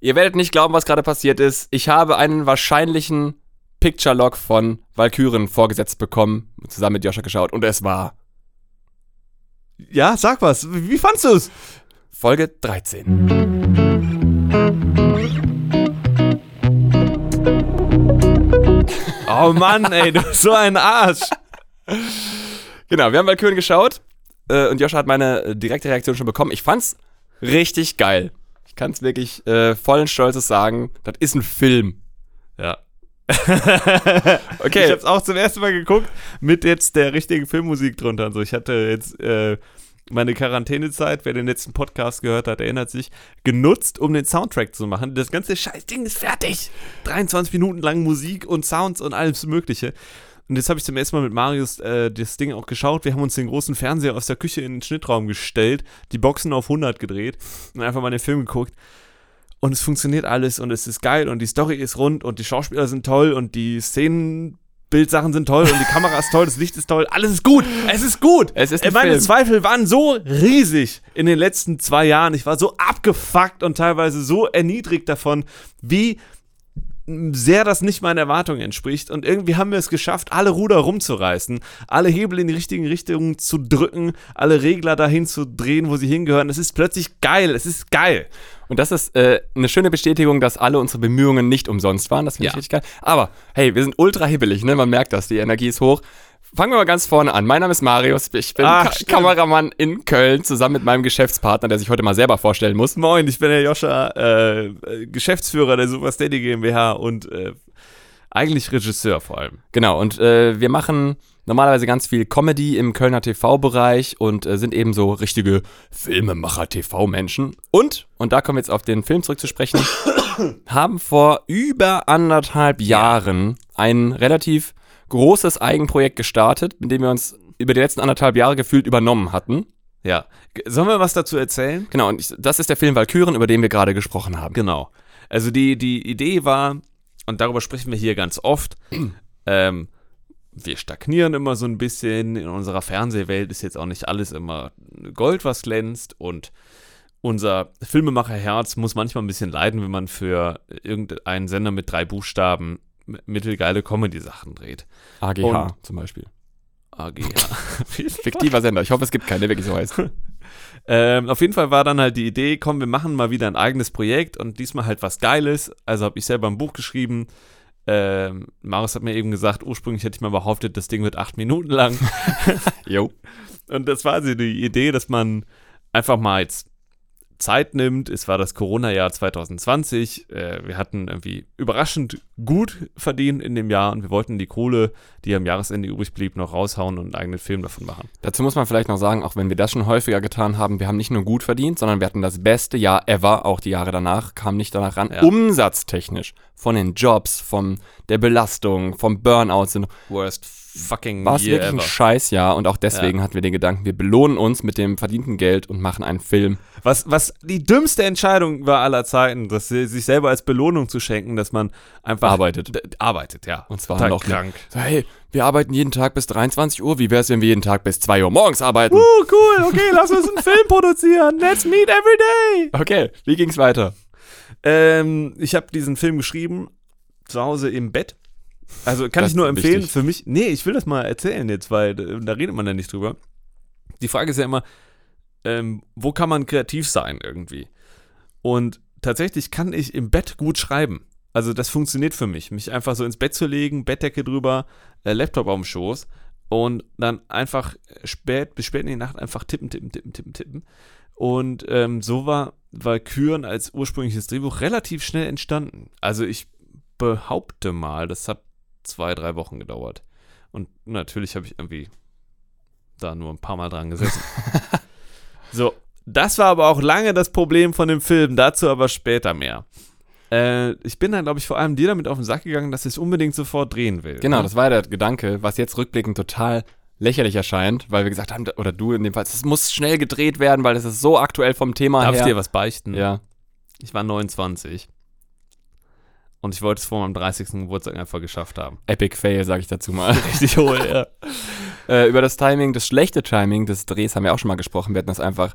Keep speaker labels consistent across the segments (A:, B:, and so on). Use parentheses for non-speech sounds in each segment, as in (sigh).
A: Ihr werdet nicht glauben, was gerade passiert ist. Ich habe einen wahrscheinlichen Picture-Log von Valkyren vorgesetzt bekommen, zusammen mit Joscha geschaut und es war
B: Ja, sag was. Wie wie fandst du es?
A: Folge 13.
B: Oh Mann, ey, du bist so ein Arsch.
A: Genau, wir haben Valkyren geschaut äh, und Joscha hat meine äh, direkte Reaktion schon bekommen. Ich fand's richtig geil. Kann es wirklich äh, vollen Stolzes sagen, das ist ein Film.
B: Ja. (laughs)
A: Okay.
B: Ich hab's auch zum ersten Mal geguckt mit jetzt der richtigen Filmmusik drunter und so. Ich hatte jetzt äh, meine Quarantänezeit, wer den letzten Podcast gehört hat, erinnert sich, genutzt, um den Soundtrack zu machen. Das ganze Scheißding ist fertig. 23 Minuten lang Musik und Sounds und alles Mögliche. Und jetzt habe ich zum ersten Mal mit Marius äh, das Ding auch geschaut. Wir haben uns den großen Fernseher aus der Küche in den Schnittraum gestellt, die Boxen auf 100 gedreht und einfach mal den Film geguckt. Und es funktioniert alles und es ist geil und die Story ist rund und die Schauspieler sind toll und die Szenenbildsachen sind toll und die Kamera ist toll, das Licht ist toll, alles ist gut. Es ist gut.
A: Es ist
B: Äh, Meine
A: Film.
B: Zweifel waren so riesig in den letzten zwei Jahren. Ich war so abgefuckt und teilweise so erniedrigt davon, wie sehr das nicht meinen Erwartungen entspricht. Und irgendwie haben wir es geschafft, alle Ruder rumzureißen, alle Hebel in die richtigen Richtungen zu drücken, alle Regler dahin zu drehen, wo sie hingehören. Es ist plötzlich geil. Es ist geil.
A: Und das ist äh, eine schöne Bestätigung, dass alle unsere Bemühungen nicht umsonst waren. Das finde ich
B: Ja.
A: richtig geil. Aber hey, wir sind ultra hibbelig, ne? Man merkt das, die Energie ist hoch. Fangen wir mal ganz vorne an. Mein Name ist Marius. Ich bin
B: Ach,
A: Ka
B: stimmt.
A: Kameramann in Köln, zusammen mit meinem Geschäftspartner, der sich heute mal selber vorstellen muss.
B: Moin, ich bin der Joscha, äh, äh, Geschäftsführer der Super Steady GmbH und äh, eigentlich Regisseur vor allem.
A: Genau, und äh, wir machen normalerweise ganz viel Comedy im Kölner TV-Bereich und äh, sind eben so richtige Filmemacher-TV-Menschen. Und, und da kommen wir jetzt auf den Film zurückzusprechen, (coughs) haben vor über anderthalb Jahren ein relativ großes Eigenprojekt gestartet, mit dem wir uns über die letzten anderthalb Jahre gefühlt übernommen hatten.
B: Ja. Sollen wir was dazu erzählen?
A: Genau, und ich, das ist der Film Valkyren, über den wir gerade gesprochen haben.
B: Genau. Also die, die Idee war, und darüber sprechen wir hier ganz oft, (clears throat) ähm, wir stagnieren immer so ein bisschen. In unserer Fernsehwelt ist jetzt auch nicht alles immer Gold, was glänzt. Und unser Filmemacherherz muss manchmal ein bisschen leiden, wenn man für irgendeinen Sender mit drei Buchstaben mittelgeile Comedy-Sachen dreht.
A: AGH
B: Und-
A: zum Beispiel.
B: AGH. (laughs)
A: Fiktiver Sender. Ich hoffe, es gibt keine, der wirklich so heißt. (laughs)
B: Ähm, auf jeden Fall war dann halt die Idee, komm, wir machen mal wieder ein eigenes Projekt und diesmal halt was Geiles. Also habe ich selber ein Buch geschrieben. Ähm, Marius hat mir eben gesagt, ursprünglich hätte ich mal behauptet, das Ding wird acht Minuten lang. (laughs)
A: Jo.
B: und das war also die Idee, dass man einfach mal jetzt Zeit nimmt. Es war das Corona-Jahr 2020. Äh, wir hatten irgendwie überraschend gut verdient in dem Jahr und wir wollten die Kohle, die am Jahresende übrig blieb, noch raushauen und einen eigenen Film davon machen.
A: Dazu muss man vielleicht noch sagen, auch wenn wir das schon häufiger getan haben, wir haben nicht nur gut verdient, sondern wir hatten das beste Jahr ever, auch die Jahre danach, kam nicht danach ran,
B: Ja.
A: umsatztechnisch, von den Jobs, von der Belastung, vom Burnout sind,
B: Worst fucking
A: war es wirklich ein
B: ever.
A: Scheißjahr und auch deswegen hatten wir den Gedanken, wir belohnen uns mit dem verdienten Geld und machen einen Film.
B: Was, was die dümmste Entscheidung war aller Zeiten, das sich selber als Belohnung zu schenken, dass man einfach
A: Arbeitet.
B: Arbeitet, ja.
A: Und zwar noch
B: krank.
A: So, hey, wir arbeiten jeden Tag bis 23 Uhr, wie wäre es, wenn wir jeden Tag bis 2 Uhr morgens arbeiten?
B: Uh, cool, okay, lass uns einen Film produzieren. Let's meet every day.
A: Okay, wie ging's weiter?
B: Ähm, ich habe diesen Film geschrieben, zu Hause im Bett. Also kann
A: Das
B: ich nur empfehlen,
A: wichtig.
B: für mich, nee, ich will das mal erzählen jetzt, weil äh, da redet man ja nicht drüber. Die Frage ist ja immer, ähm, wo kann man kreativ sein irgendwie? Und tatsächlich kann ich im Bett gut schreiben. Also das funktioniert für mich, mich einfach so ins Bett zu legen, Bettdecke drüber, äh, Laptop auf dem Schoß und dann einfach spät, bis spät in die Nacht einfach tippen, tippen, tippen, tippen, tippen. Und ähm, so war Valkyren als ursprüngliches Drehbuch relativ schnell entstanden. Also ich behaupte mal, das hat zwei, drei Wochen gedauert. Und natürlich habe ich irgendwie da nur ein paar Mal dran gesessen. (laughs) so, das war aber auch lange das Problem von dem Film, dazu aber später mehr. Äh, ich bin dann, glaube ich, vor allem dir damit auf den Sack gegangen, dass ich es unbedingt sofort drehen will.
A: Genau,
B: ne?
A: das war der Gedanke, was jetzt rückblickend total lächerlich erscheint, weil wir gesagt haben, oder du in dem Fall, es muss schnell gedreht werden, weil es ist so aktuell vom Thema
B: Darf
A: her.
B: ich dir was beichten?
A: Ja.
B: Ich war 29. Und ich wollte es vor meinem 30. Geburtstag einfach geschafft haben.
A: Epic Fail, sage ich dazu mal. (laughs)
B: Richtig hohl, ja.
A: äh, über das Timing, das schlechte Timing des Drehs haben wir auch schon mal gesprochen. Wir hatten das einfach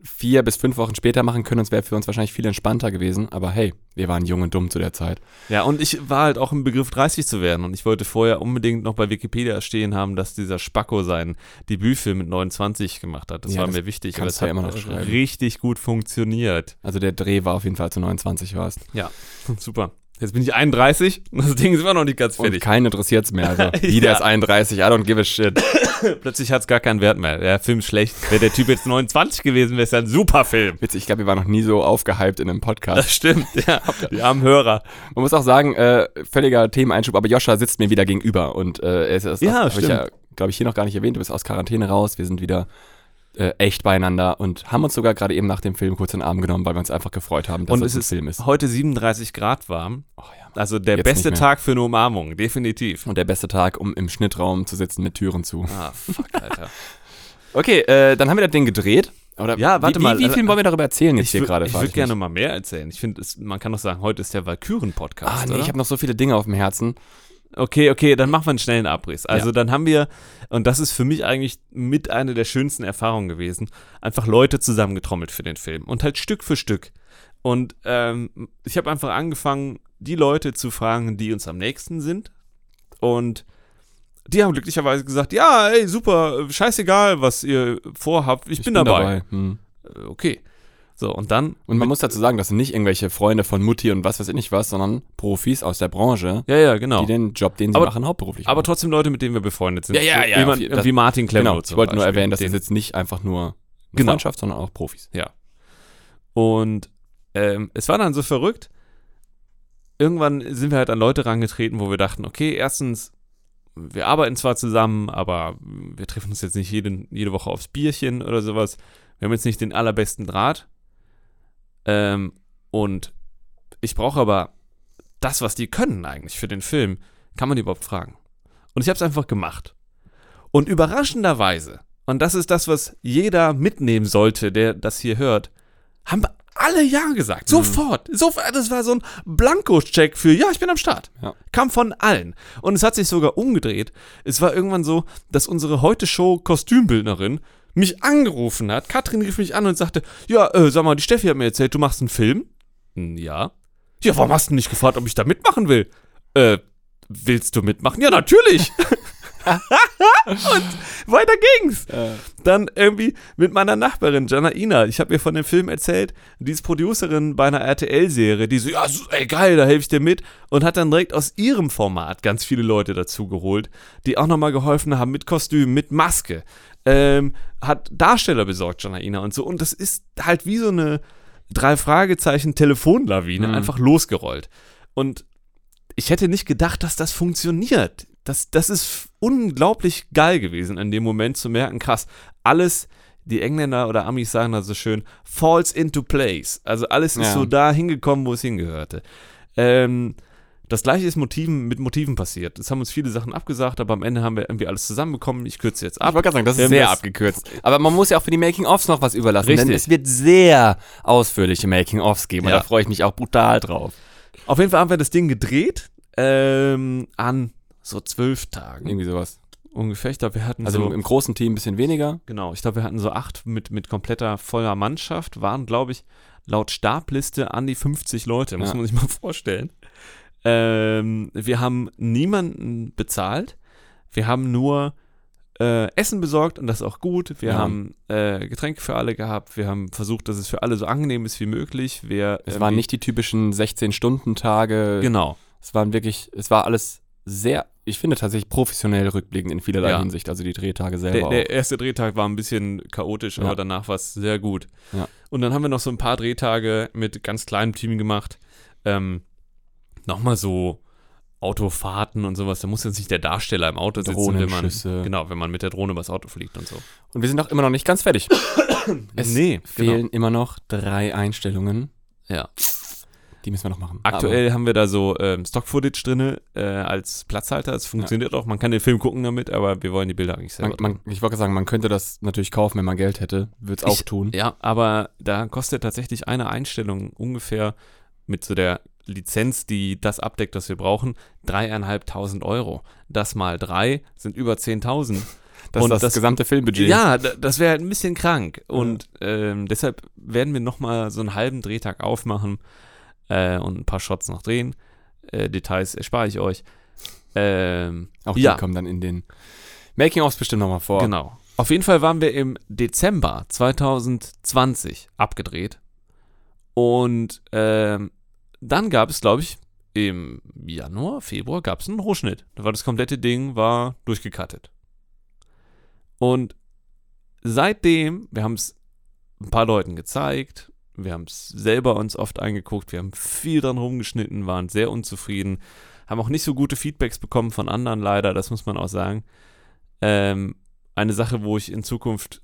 A: vier bis fünf Wochen später machen können. Das wäre für uns wahrscheinlich viel entspannter gewesen. Aber hey, wir waren jung und dumm zu der Zeit.
B: Ja, und ich war halt auch im Begriff 30 zu werden und ich wollte vorher unbedingt noch bei Wikipedia stehen haben, dass dieser Spacko sein Debütfilm mit 29 gemacht hat. Das
A: Ja,
B: war
A: das
B: mir wichtig. das
A: du ja
B: hat
A: immer noch schreiben.
B: richtig gut funktioniert.
A: Also der Dreh war auf jeden Fall, als du 29 warst.
B: Ja, (laughs) super. Jetzt bin ich 31 (laughs) und das Ding ist immer noch nicht ganz
A: Und
B: fertig.
A: keinen interessiert's mehr. (laughs) Also, jeder
B: Ja.
A: ist 31, I don't give a shit. (coughs)
B: Plötzlich hat es gar keinen Wert mehr. Der Film ist schlecht. Wäre der Typ jetzt 29 gewesen, wäre es ja ein super Film.
A: Witzig, ich glaube, wir waren noch nie so aufgehypt in einem Podcast.
B: Das stimmt, (laughs) ja. Die armen Hörer.
A: Man muss auch sagen, äh, völliger Themeneinschub, aber Joscha sitzt mir wieder gegenüber und äh, es ist,
B: Ja,
A: hab ich ja, glaube ich, hier noch gar nicht erwähnt. Du bist aus Quarantäne raus, wir sind wieder äh, echt beieinander und haben uns sogar gerade eben nach dem Film kurz in den Arm genommen, weil wir uns einfach gefreut haben, dass
B: Und es
A: ein
B: ist
A: Film ist.
B: heute 37 Grad warm.
A: Oh, ja.
B: Also der
A: Jetzt
B: beste. Tag für eine Umarmung, definitiv.
A: Und der beste Tag, um im Schnittraum zu sitzen mit Türen zu.
B: Ah, fuck, (laughs) Alter.
A: Okay, äh, dann haben wir das Ding gedreht. Oder
B: Ja, warte
A: wie,
B: mal.
A: Wie, wie viel wollen wir darüber erzählen jetzt
B: Ich,
A: hier gerade?
B: ich würde gerne mal mehr erzählen. Ich finde, man kann doch sagen, heute ist der Valkyren-Podcast,
A: Ah, nee,
B: oder?
A: ich habe noch so viele Dinge auf dem Herzen.
B: Okay, okay, dann machen wir einen schnellen Abriss. Also
A: Ja.
B: dann haben wir, und das ist für mich eigentlich mit einer der schönsten Erfahrungen gewesen, einfach Leute zusammengetrommelt für den Film. Und halt Stück für Stück. Und ähm, ich habe einfach angefangen, die Leute zu fragen, die uns am nächsten sind. Und die haben glücklicherweise gesagt, ja, ey, super, scheißegal, was ihr vorhabt, ich, bin, dabei.
A: Hm.
B: Äh, Okay. So, und dann
A: Und man muss dazu sagen, das sind nicht irgendwelche Freunde von Mutti und was weiß ich nicht was, sondern Profis aus der Branche,
B: Ja, ja, genau.
A: die den Job, den sie
B: Aber-
A: machen, hauptberuflich
B: Aber
A: machen.
B: trotzdem Leute, mit denen wir befreundet sind.
A: Ja, ja, ja,
B: Jemand,
A: das-
B: wie Martin Klemmo
A: Genau, ich wollte nur erwähnen, dass das jetzt nicht einfach nur
B: Genau.
A: Freundschaft, sondern auch Profis.
B: Ja. Und ähm, es war dann so verrückt. Irgendwann sind wir halt an Leute rangetreten, wo wir dachten, okay, erstens, wir arbeiten zwar zusammen, aber wir treffen uns jetzt nicht jede, jede Woche aufs Bierchen oder sowas. Wir haben jetzt nicht den allerbesten Draht. Ähm, und ich brauche aber das, was die können eigentlich für den Film, kann man die überhaupt fragen. Und ich habe es einfach gemacht. Und überraschenderweise, und das ist das, was jeder mitnehmen sollte, der das hier hört, haben alle Ja gesagt. Sofort. Sofort. Das war so ein Blankoscheck für Ja, ich bin am Start.
A: Ja.
B: Kam von allen. Und es hat sich sogar umgedreht. Es war irgendwann so, dass unsere Heute-Show-Kostümbildnerin mich angerufen hat. Katrin rief mich an und sagte: Ja, äh, sag mal, die Steffi hat mir erzählt, du machst einen Film. Hm, Ja. Ja, warum hast du nicht gefragt, ob ich da mitmachen will? Äh, willst du mitmachen? Ja, natürlich. (laughs) und weiter ging's. Dann irgendwie mit meiner Nachbarin Janaina. Ich habe ihr von dem Film erzählt. Die ist Producerin bei einer RTL-Serie. Die so, ja, so, ey, geil, da helfe ich dir mit. Und hat dann direkt aus ihrem Format ganz viele Leute dazu geholt, die auch nochmal geholfen haben mit Kostüm, mit Maske. Ähm, hat Darsteller besorgt, Janaina und so. Und das ist halt wie so eine drei Fragezeichen Telefonlawine
A: Mhm.
B: einfach losgerollt. Und ich hätte nicht gedacht, dass das funktioniert. Das, das ist unglaublich geil gewesen, in dem Moment zu merken, krass, alles, die Engländer oder Amis sagen da so schön, falls into place. Also alles ist
A: Ja.
B: so da hingekommen, wo es hingehörte. Ähm, das gleiche ist Motiven, mit Motiven passiert. Es haben uns viele Sachen abgesagt, aber am Ende haben wir irgendwie alles zusammenbekommen. Ich kürze jetzt
A: Ich
B: ab.
A: wollte gerade sagen, das ist
B: Ähm,
A: sehr
B: das-
A: abgekürzt. Aber man muss ja auch für die Making-ofs noch was überlassen, denn
B: Richtig.
A: es wird sehr ausführliche Making-ofs geben und
B: Ja.
A: da freue ich mich auch brutal drauf.
B: Auf jeden Fall haben wir das Ding gedreht ähm, an so zwölf Tagen
A: Irgendwie sowas.
B: ungefähr. Ich glaube, wir hatten
A: Also
B: so
A: im, im großen Team ein bisschen weniger.
B: Genau, ich glaube, wir hatten so acht mit, mit kompletter voller Mannschaft, waren, glaube ich, laut Starbliste an die 50 Leute, muss
A: Ja.
B: man sich mal (laughs) vorstellen. Ähm, wir haben niemanden bezahlt, wir haben nur äh, Essen besorgt und das ist auch gut. Wir
A: Ja.
B: haben äh, Getränke für alle gehabt, wir haben versucht, dass es für alle so angenehm ist wie möglich. Wir,
A: Es
B: irgendwie-
A: waren nicht die typischen 16-Stunden-Tage.
B: Genau.
A: Es waren wirklich, es war alles sehr, ich finde tatsächlich professionell rückblickend in vielerlei
B: Ja.
A: Hinsicht. Also die Drehtage selber
B: Der,
A: auch.
B: der erste Drehtag war ein bisschen chaotisch,
A: Ja.
B: aber danach war es sehr gut.
A: Ja.
B: Und dann haben wir noch so ein paar Drehtage mit ganz kleinem Team gemacht. Ähm, Nochmal so Autofahrten und sowas. Da muss jetzt nicht der Darsteller im Auto sitzen, wenn man, genau, wenn man mit der Drohne übers Auto fliegt und so.
A: Und wir sind auch immer noch nicht ganz fertig. (coughs) es
B: Nee,
A: fehlen immer noch drei Einstellungen.
B: Ja.
A: Die müssen wir noch machen.
B: Aktuell haben wir da so ähm, Stock-Footage drin äh, als Platzhalter. Es funktioniert auch. Man kann den Film gucken damit, aber wir wollen die Bilder eigentlich
A: Aber
B: selber.
A: man, man, ich wollte sagen, man könnte das natürlich kaufen, wenn man Geld hätte. Würde es auch tun.
B: Ja, aber da kostet tatsächlich eine Einstellung ungefähr mit so der Lizenz, die das abdeckt, was wir brauchen, dreieinhalbtausend Euro. Das mal drei sind über 10.000. (laughs)
A: Das
B: Und
A: ist das,
B: das-
A: gesamte Filmbudget.
B: Ja, das wäre halt ein bisschen krank. Und ähm, deshalb werden wir nochmal so einen halben Drehtag aufmachen äh, und ein paar Shots noch drehen. Äh, Details erspare ich euch. Ähm,
A: Auch die
B: Ja.
A: kommen dann in den Making-ofs bestimmt nochmal vor.
B: Genau. Auf jeden Fall waren wir im Dezember 2020 abgedreht. Und ähm, dann gab es, glaube ich, im Januar, Februar gab es einen Rohschnitt. Da war das komplette Ding war durchgekattet. Und seitdem, wir haben es ein paar Leuten gezeigt, wir haben es selber uns oft angeguckt, wir haben viel dran rumgeschnitten, waren sehr unzufrieden, haben auch nicht so gute Feedbacks bekommen von anderen leider, das muss man auch sagen. Ähm, eine Sache, wo ich in Zukunft,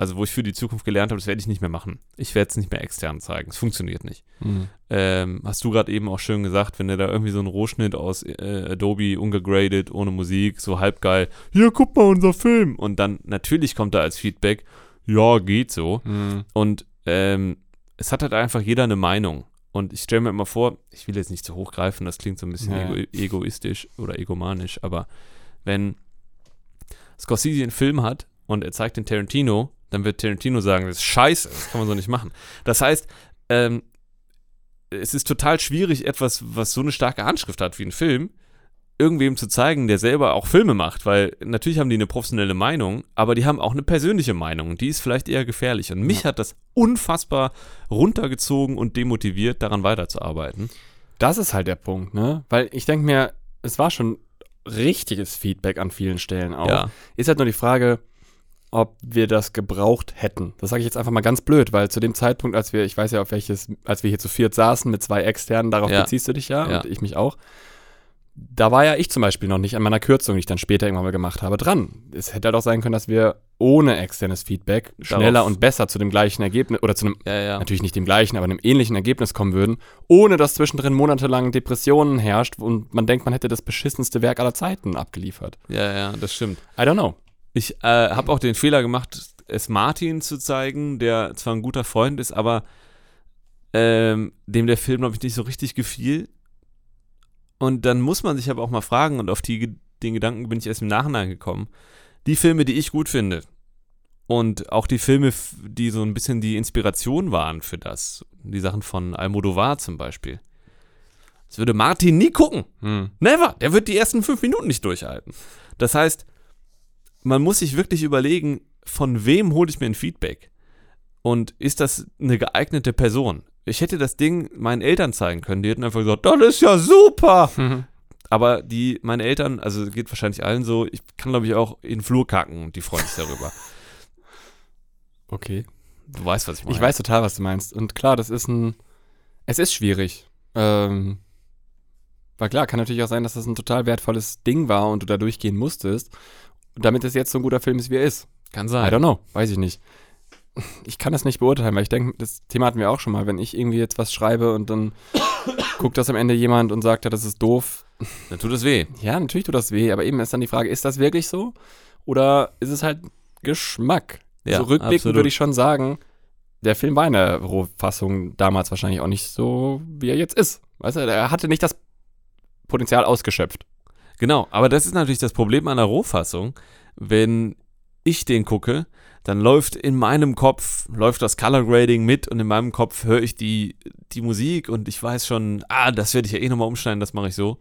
B: also wo ich für die Zukunft gelernt habe, das werde ich nicht mehr machen. Ich werde es nicht mehr extern zeigen. Es funktioniert nicht.
A: Mhm.
B: Ähm, hast du gerade eben auch schön gesagt, wenn du da irgendwie so einen Rohschnitt aus äh, Adobe ungegradet, ohne Musik, so halbgeil, hier, guck mal, unser Film. Und dann natürlich kommt da als Feedback, ja, geht so.
A: Mhm.
B: Und ähm, es hat halt einfach jeder eine Meinung. Und ich stelle mir immer vor, ich will jetzt nicht zu hoch greifen, das klingt so ein bisschen
A: Ja.
B: ego egoistisch oder egomanisch, aber wenn Scorsese einen Film hat und er zeigt den Tarantino, dann wird Tarantino sagen, das ist scheiße, das kann man so nicht machen. Das heißt, ähm, es ist total schwierig, etwas, was so eine starke Handschrift hat wie ein Film, irgendwem zu zeigen, der selber auch Filme macht, weil natürlich haben die eine professionelle Meinung, aber die haben auch eine persönliche Meinung und die ist vielleicht eher gefährlich. Und mich hat das unfassbar runtergezogen und demotiviert, daran weiterzuarbeiten.
A: Das ist halt der Punkt, ne? Weil ich denke mir, es war schon richtiges Feedback an vielen Stellen auch.
B: Ja.
A: Ist halt nur die Frage, ob wir das gebraucht hätten. Das sage ich jetzt einfach mal ganz blöd, weil zu dem Zeitpunkt, als wir, ich weiß ja, auf welches, als wir hier zu viert saßen mit zwei externen, darauf
B: Ja.
A: beziehst du dich ja,
B: Ja.
A: und ich mich auch. Da war ja ich zum Beispiel noch nicht an meiner Kürzung, die ich dann später irgendwann mal gemacht habe, dran. Es hätte halt auch sein können, dass wir ohne externes Feedback schneller
B: Darauf-
A: und besser zu dem gleichen Ergebnis oder zu einem
B: Ja, ja.
A: natürlich nicht dem gleichen, aber einem ähnlichen Ergebnis kommen würden, ohne dass zwischendrin monatelang Depressionen herrscht und man denkt, man hätte das beschissenste Werk aller Zeiten abgeliefert.
B: Ja, ja, das stimmt.
A: I don't know.
B: Ich äh, habe auch den Fehler gemacht, es Martin zu zeigen, der zwar ein guter Freund ist, aber ähm, dem der Film, glaube ich, nicht so richtig gefiel. Und dann muss man sich aber auch mal fragen, und auf die, den Gedanken bin ich erst im Nachhinein gekommen, die Filme, die ich gut finde und auch die Filme, die so ein bisschen die Inspiration waren für das, die Sachen von Almodovar zum Beispiel, das würde Martin nie gucken.
A: Hm.
B: Never. Der wird die ersten fünf Minuten nicht durchhalten. Das heißt, man muss sich wirklich überlegen, von wem hole ich mir ein Feedback? Und ist das eine geeignete Person? Ich hätte das Ding meinen Eltern zeigen können. Die hätten einfach gesagt, das ist ja super. Aber die, meine Eltern, also geht wahrscheinlich allen so, ich kann glaube ich auch in den Flur kacken und die freuen sich darüber. (laughs)
A: Okay.
B: Du weißt, was ich meine.
A: Ich weiß total, was du meinst. Und klar, das ist ein. Es ist schwierig. Ähm, weil klar, kann natürlich auch sein, dass das ein total wertvolles Ding war und du da durchgehen musstest, damit es jetzt so ein guter Film ist, wie er ist.
B: Kann
A: I
B: sein.
A: don't know. Weiß ich nicht. Ich kann das nicht beurteilen, weil ich denke, das Thema hatten wir auch schon mal. Wenn ich irgendwie jetzt was schreibe und dann (coughs) guckt das am Ende jemand und sagt, ja, das ist doof.
B: Dann tut es weh.
A: Ja, natürlich tut das weh, aber eben ist dann die Frage, ist das wirklich so? Oder ist es halt Geschmack?
B: Ja,
A: so rückblickend würde ich schon sagen, der Film war in der Rohfassung damals wahrscheinlich auch nicht so, wie er jetzt ist. Weißt du, er hatte nicht das Potenzial ausgeschöpft.
B: Genau, aber das ist natürlich das Problem an der Rohfassung. Wenn ich den gucke, dann läuft in meinem Kopf, läuft das Color Grading mit und in meinem Kopf höre ich die, die Musik und ich weiß schon, ah, das werde ich ja eh nochmal umschneiden, das mache ich so.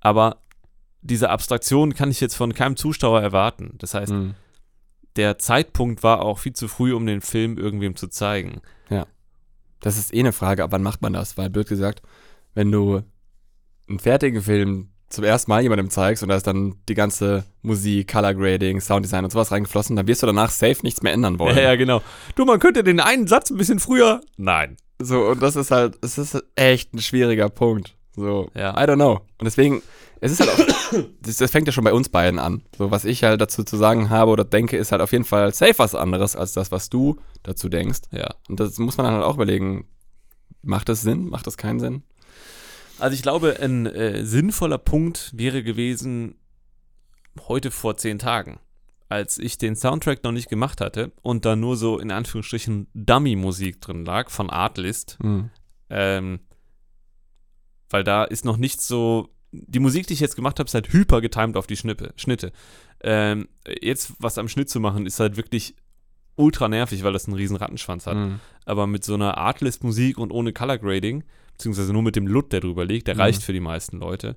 B: Aber diese Abstraktion kann ich jetzt von keinem Zuschauer erwarten. Das heißt,
A: Hm.
B: der Zeitpunkt war auch viel zu früh, um den Film irgendwem zu zeigen.
A: Das ist eh eine Frage, ab wann macht man das? Weil, blöd gesagt, wenn du einen fertigen Film zum ersten Mal jemandem zeigst und da ist dann die ganze Musik, Color Grading, Sounddesign und sowas reingeflossen, dann wirst du danach safe nichts mehr ändern wollen.
B: Ja, ja, genau. Du, man könnte den einen Satz ein bisschen früher. Nein.
A: So, und das ist halt, es ist echt ein schwieriger Punkt. So,
B: Ja.
A: I don't know. Und deswegen, es ist halt auch, (coughs) das, das fängt ja schon bei uns beiden an. So, was ich halt dazu zu sagen habe oder denke, ist halt auf jeden Fall safe was anderes als das, was du dazu denkst.
B: Ja.
A: Und das muss man dann halt auch überlegen. Macht das Sinn? Macht das keinen Sinn?
B: Also ich glaube, ein äh, sinnvoller Punkt wäre gewesen, heute vor zehn Tagen, als ich den Soundtrack noch nicht gemacht hatte und da nur so in Anführungsstrichen Dummy-Musik drin lag von Artlist. Ähm, weil da ist noch nicht so. Die Musik, die ich jetzt gemacht habe, ist halt hyper getimed auf die Schnippe, Schnitte. ähm, jetzt was am Schnitt zu machen, ist halt wirklich ultra nervig, weil das einen riesen Rattenschwanz hat.
A: Mhm.
B: Aber mit so einer Artlist-Musik und ohne Color Grading, beziehungsweise nur mit dem LUT, der drüber liegt, der
A: Mhm.
B: reicht für die meisten Leute,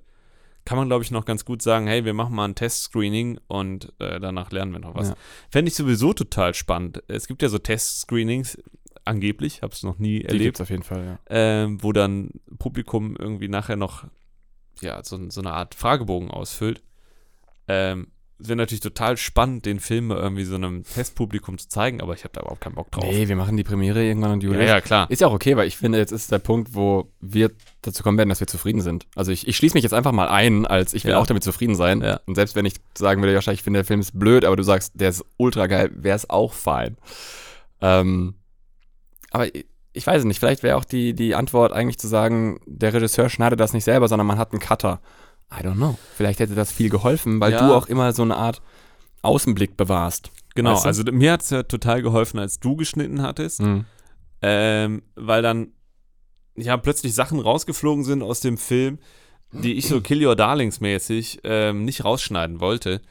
B: kann man, glaube ich, noch ganz gut sagen, hey, wir machen mal ein Testscreening und äh, danach lernen wir noch was.
A: Ja.
B: Fände ich sowieso total spannend. Es gibt ja so Testscreenings, angeblich, habe es noch nie
A: Die
B: erlebt,
A: gibt's auf jeden Fall, ja.
B: ähm, wo dann Publikum irgendwie nachher noch ja, so, so eine Art Fragebogen ausfüllt. Ähm, es wäre natürlich total spannend, den Film irgendwie so einem Testpublikum zu zeigen, aber ich habe da überhaupt keinen Bock drauf.
A: Nee, wir machen die Premiere irgendwann und
B: ja,
A: Juli.
B: ja, klar.
A: Ist ja auch okay, weil ich finde, jetzt ist der Punkt, wo wir dazu kommen werden, dass wir zufrieden sind. Also ich, ich schließe mich jetzt einfach mal ein, als ich will
B: Ja.
A: auch damit zufrieden sein.
B: Ja.
A: Und selbst wenn ich sagen würde, Joscha, ich finde, der Film ist blöd, aber du sagst, der ist ultra geil, wäre es auch fein. Ähm, aber ich, ich weiß es nicht, vielleicht wäre auch die, die Antwort eigentlich zu sagen, der Regisseur schneidet das nicht selber, sondern man hat einen Cutter. I don't know. Vielleicht hätte das viel geholfen, weil
B: Ja.
A: du auch immer so eine Art Außenblick bewahrst.
B: Genau,
A: Weißt du?
B: also mir hat es ja total geholfen, als du geschnitten hattest,
A: Mhm.
B: ähm, weil dann ja plötzlich Sachen rausgeflogen sind aus dem Film, die ich so (clears throat) Kill Your Darlings mäßig ähm, nicht rausschneiden wollte.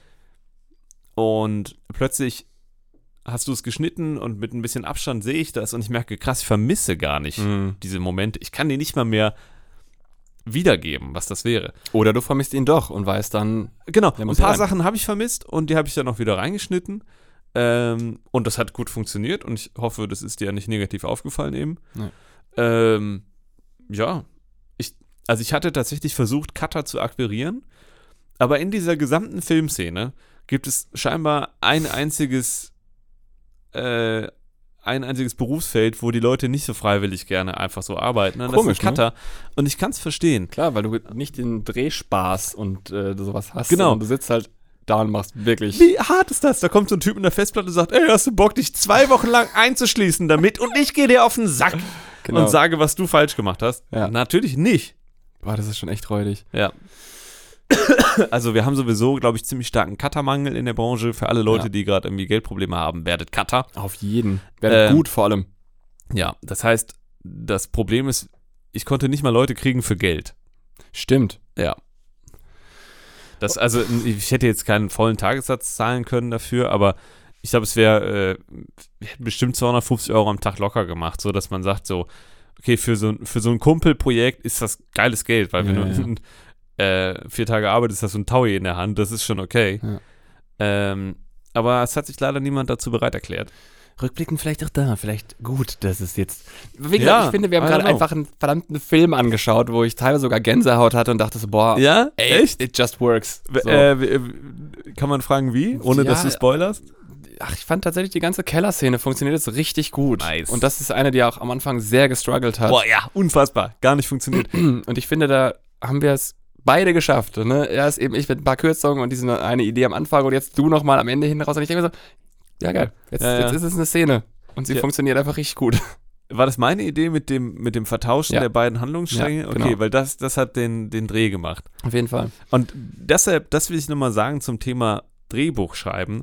B: Und plötzlich hast du es geschnitten und mit ein bisschen Abstand sehe ich das und ich merke, krass, ich vermisse gar nicht
A: Mhm.
B: diese Momente. Ich kann die nicht mal mehr wiedergeben, was das wäre.
A: Oder du vermisst ihn doch und weißt dann,
B: Genau, ein paar
A: ja.
B: Sachen habe ich vermisst und die habe ich dann auch wieder reingeschnitten. Ähm, und das hat gut funktioniert und ich hoffe, das ist dir nicht negativ aufgefallen eben.
A: Nee.
B: Ähm, ja, ich, also ich hatte tatsächlich versucht, Cutter zu akquirieren, aber in dieser gesamten Filmszene gibt es scheinbar ein einziges, äh, ein einziges Berufsfeld, wo die Leute nicht so freiwillig gerne einfach so arbeiten. Und
A: Komisch,
B: das sind Cutter. Und ich kann es verstehen.
A: Klar, weil du nicht den Drehspaß und äh, sowas hast.
B: Genau.
A: sondern Du sitzt halt da und machst wirklich.
B: Wie hart ist das? Da kommt so ein Typ mit der Festplatte und sagt, ey, hast du Bock, dich zwei Wochen lang einzuschließen damit und ich gehe dir auf den Sack
A: Genau.
B: und sage, was du falsch gemacht hast?
A: Ja.
B: Natürlich nicht.
A: Boah, das ist schon echt räudig.
B: Ja. (coughs) Also wir haben sowieso, glaube ich, ziemlich starken Cuttermangel in der Branche. Für alle Leute,
A: Ja.
B: die gerade irgendwie Geldprobleme haben, werdet Cutter.
A: Auf jeden. Wäre
B: Ähm,
A: gut vor allem.
B: Ja, das heißt, das Problem ist, ich konnte nicht mal Leute kriegen für Geld.
A: Stimmt.
B: Ja. Das, also, ich hätte jetzt keinen vollen Tagessatz zahlen können dafür, aber ich glaube, es wäre, äh, wir hätten bestimmt 250 Euro am Tag locker gemacht, so dass man sagt, so, okay, für so, ein- für so ein Kumpelprojekt ist das geiles Geld, weil wenn
A: Ja,
B: du äh, vier Tage arbeitest, hast du ein Taui in der Hand, das ist schon okay.
A: Ja.
B: Ähm, aber es hat sich leider niemand dazu bereit erklärt.
A: Rückblickend vielleicht auch da. Vielleicht gut, dass es jetzt. Wie gesagt,
B: Ja,
A: ich finde, wir haben gerade einfach einen verdammten Film angeschaut, wo ich teilweise sogar Gänsehaut hatte und dachte so, boah,
B: Ja?
A: ey, it just works. So.
B: Äh, w- kann man fragen, wie? Ohne
A: Ja,
B: dass du spoilerst?
A: Ach, ich fand tatsächlich die ganze Kellerszene funktioniert jetzt richtig gut.
B: Nice.
A: Und das ist eine, die auch am Anfang sehr gestruggelt hat.
B: Boah, ja, unfassbar. Gar nicht funktioniert.
A: Und ich finde, da haben wir es beide geschafft. Ne? Erst eben ich mit ein paar Kürzungen und diese eine Idee am Anfang und jetzt du nochmal am Ende hinten raus. Und ich denke mir so, ja geil, jetzt,
B: Ja, ja.
A: jetzt ist es eine Szene. Und sie
B: Ja.
A: funktioniert einfach richtig gut.
B: War das meine Idee mit dem, mit dem Vertauschen
A: Ja.
B: der beiden Handlungsstränge?
A: Ja,
B: okay,
A: genau.
B: weil das, das hat den, den Dreh gemacht.
A: Auf jeden Fall.
B: Und deshalb, das will ich nochmal sagen zum Thema Drehbuch schreiben.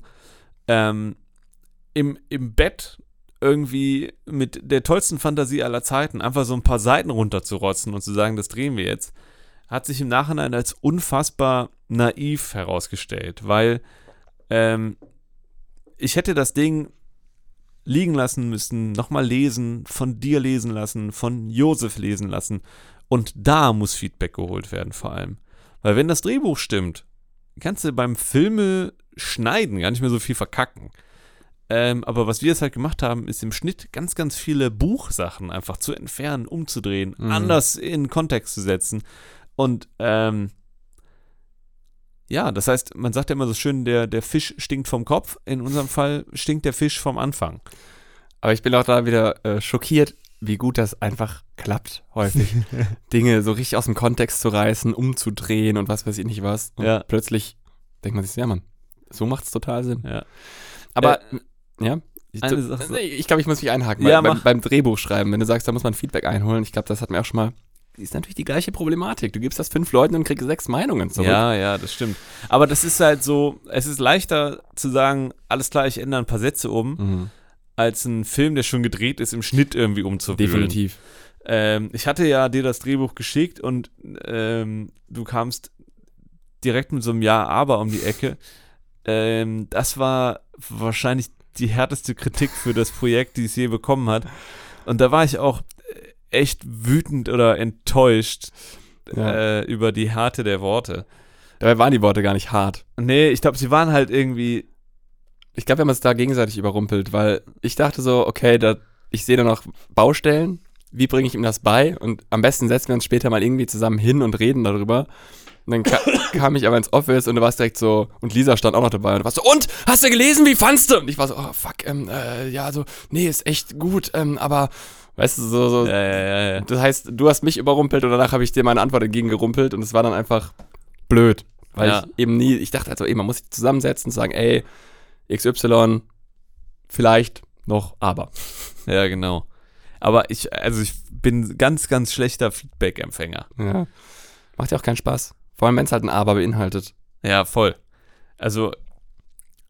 B: Ähm, im, Im Bett irgendwie mit der tollsten Fantasie aller Zeiten einfach so ein paar Seiten runterzurotzen und zu sagen, das drehen wir jetzt, hat sich im Nachhinein als unfassbar naiv herausgestellt, weil ähm, ich hätte das Ding liegen lassen müssen, nochmal lesen, von dir lesen lassen, von Josef lesen lassen. Und da muss Feedback geholt werden, vor allem. Weil wenn das Drehbuch stimmt, kannst du beim Filme schneiden gar nicht mehr so viel verkacken. Ähm, aber was wir jetzt halt gemacht haben, ist im Schnitt ganz, ganz viele Buchsachen einfach zu entfernen, umzudrehen,
A: Mhm.
B: anders in Kontext zu setzen. Und ähm, ja, das heißt, man sagt ja immer so schön, der, der Fisch stinkt vom Kopf. In unserem Fall stinkt der Fisch vom Anfang.
A: Aber ich bin auch da wieder äh, schockiert, wie gut das einfach klappt, häufig. (laughs) Dinge so richtig aus dem Kontext zu reißen, umzudrehen und was weiß ich nicht was. Und
B: Ja.
A: plötzlich denkt man sich, ja Mann, so macht es total Sinn.
B: Ja.
A: Aber, ja. Ich, nee, ich glaube, ich muss mich einhaken.
B: Ja,
A: bei, beim, beim Drehbuch schreiben, wenn du sagst, da muss man Feedback einholen, ich glaube, das hatten wir auch schon mal. Ist natürlich die gleiche Problematik. Du gibst das fünf Leuten und kriegst sechs Meinungen zurück.
B: Ja, ja, das stimmt. Aber das ist halt so, es ist leichter zu sagen, alles klar, ich ändere ein paar Sätze um,
A: Mhm.
B: als ein Film, der schon gedreht ist, im Schnitt irgendwie umzuwühlen.
A: Definitiv.
B: Ähm, ich hatte ja dir das Drehbuch geschickt und ähm, du kamst direkt mit so einem Ja, aber um die Ecke. (laughs) ähm, das war wahrscheinlich die härteste Kritik für das Projekt, die es je bekommen hat. Und da war ich auch echt wütend oder enttäuscht
A: Ja.
B: äh, über die Härte der Worte.
A: Dabei waren die Worte gar nicht hart.
B: Nee, ich glaube, sie waren halt irgendwie.
A: Ich glaube, wir haben uns da gegenseitig überrumpelt, weil ich dachte so, okay, da, ich sehe da noch Baustellen. Wie bringe ich ihm das bei? Und am besten setzen wir uns später mal irgendwie zusammen hin und reden darüber. Und dann ka (coughs) kam ich aber ins Office und du warst direkt so, und Lisa stand auch noch dabei und du warst so, und, hast du gelesen, wie fandst du? Und ich war so, oh fuck, ähm, äh, ja, so, nee, ist echt gut, ähm, aber, weißt du, so, so,
B: Ja, ja, ja, ja.
A: das heißt, du hast mich überrumpelt und danach habe ich dir meine Antwort entgegengerumpelt und es war dann einfach blöd. Weil
B: Ja.
A: ich eben nie, ich dachte halt so, ey, man muss sich zusammensetzen und sagen, ey, XY, vielleicht noch, aber.
B: Ja, genau. Aber ich, also ich bin ganz, ganz schlechter Feedback-Empfänger.
A: Ja. Macht ja auch keinen Spaß. Vor allem, wenn es halt ein Aber beinhaltet.
B: Ja, voll. Also,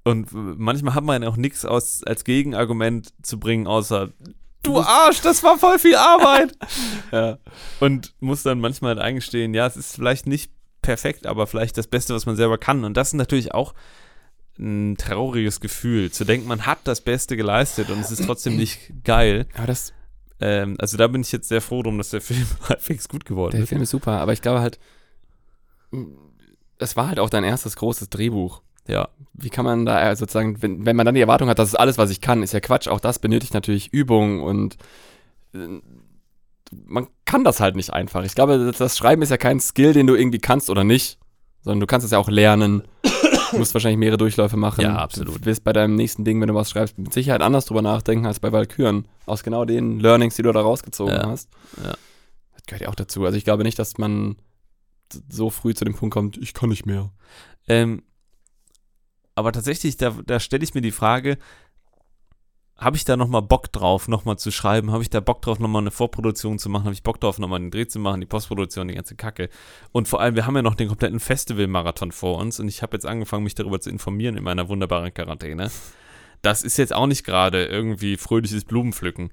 B: und manchmal hat man auch nichts als Gegenargument zu bringen, außer Du Arsch, das war voll viel Arbeit. (laughs)
A: Ja.
B: und muss dann manchmal halt eingestehen, ja, es ist vielleicht nicht perfekt, aber vielleicht das Beste, was man selber kann. Und das ist natürlich auch ein trauriges Gefühl, zu denken, man hat das Beste geleistet und es ist trotzdem (clears throat) nicht geil.
A: Aber das,
B: Ähm, also da bin ich jetzt sehr froh drum, dass der Film (laughs) halbwegs gut geworden
A: der
B: ist.
A: Film ist super, aber ich glaube halt, es war halt auch dein erstes großes Drehbuch.
B: Ja,
A: Wie kann man da äh, sozusagen, wenn, wenn man dann die Erwartung hat, das ist alles, was ich kann, ist ja Quatsch. Auch das benötigt natürlich Übung und äh, man kann das halt nicht einfach. Ich glaube, das, das Schreiben ist ja kein Skill, den du irgendwie kannst oder nicht, sondern du kannst es ja auch lernen. Du musst wahrscheinlich mehrere Durchläufe machen.
B: Ja, absolut.
A: Du wirst bei deinem nächsten Ding, wenn du was schreibst, mit Sicherheit anders drüber nachdenken als bei Valkyren. Aus genau den Learnings, die du da rausgezogen
B: Ja,
A: hast.
B: ja.
A: Das gehört ja auch dazu. Also ich glaube nicht, dass man so früh zu dem Punkt kommt, ich kann nicht mehr.
B: Ähm, aber tatsächlich, da, da stelle ich mir die Frage, habe ich da nochmal Bock drauf, nochmal zu schreiben? Habe ich da Bock drauf, nochmal eine Vorproduktion zu machen? Habe ich Bock drauf, nochmal einen Dreh zu machen, die Postproduktion, die ganze Kacke? Und vor allem, wir haben ja noch den kompletten Festival-Marathon vor uns und ich habe jetzt angefangen, mich darüber zu informieren in meiner wunderbaren Quarantäne. Das ist jetzt auch nicht gerade irgendwie fröhliches Blumenpflücken.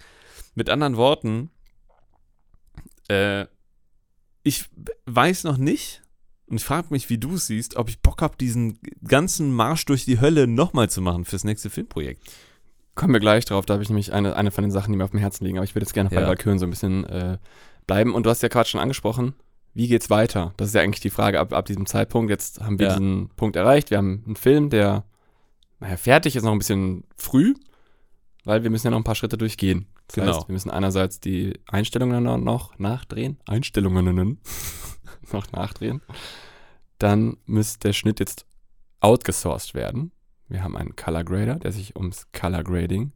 B: Mit anderen Worten, äh, ich weiß noch nicht, und ich frage mich, wie du es siehst, ob ich Bock habe, diesen ganzen Marsch durch die Hölle nochmal zu machen fürs nächste Filmprojekt.
A: Kommen wir gleich drauf, da habe ich nämlich eine, eine von den Sachen, die mir auf dem Herzen liegen, aber ich würde jetzt gerne bei
B: Ja.
A: Valkyren so ein bisschen äh, bleiben. Und du hast ja gerade schon angesprochen, wie geht's weiter? Das ist ja eigentlich die Frage ab, ab diesem Zeitpunkt. Jetzt haben wir
B: Ja.
A: diesen Punkt erreicht. Wir haben einen Film, der, naja, fertig ist noch ein bisschen früh, weil wir müssen ja noch ein paar Schritte durchgehen. Das
B: Genau.
A: heißt, wir müssen einerseits die Einstellungen noch- nachdrehen. Einstellungen (laughs) noch nachdrehen. Dann muss der Schnitt jetzt outgesourced werden. Wir haben einen Color Grader, der sich ums Color Grading,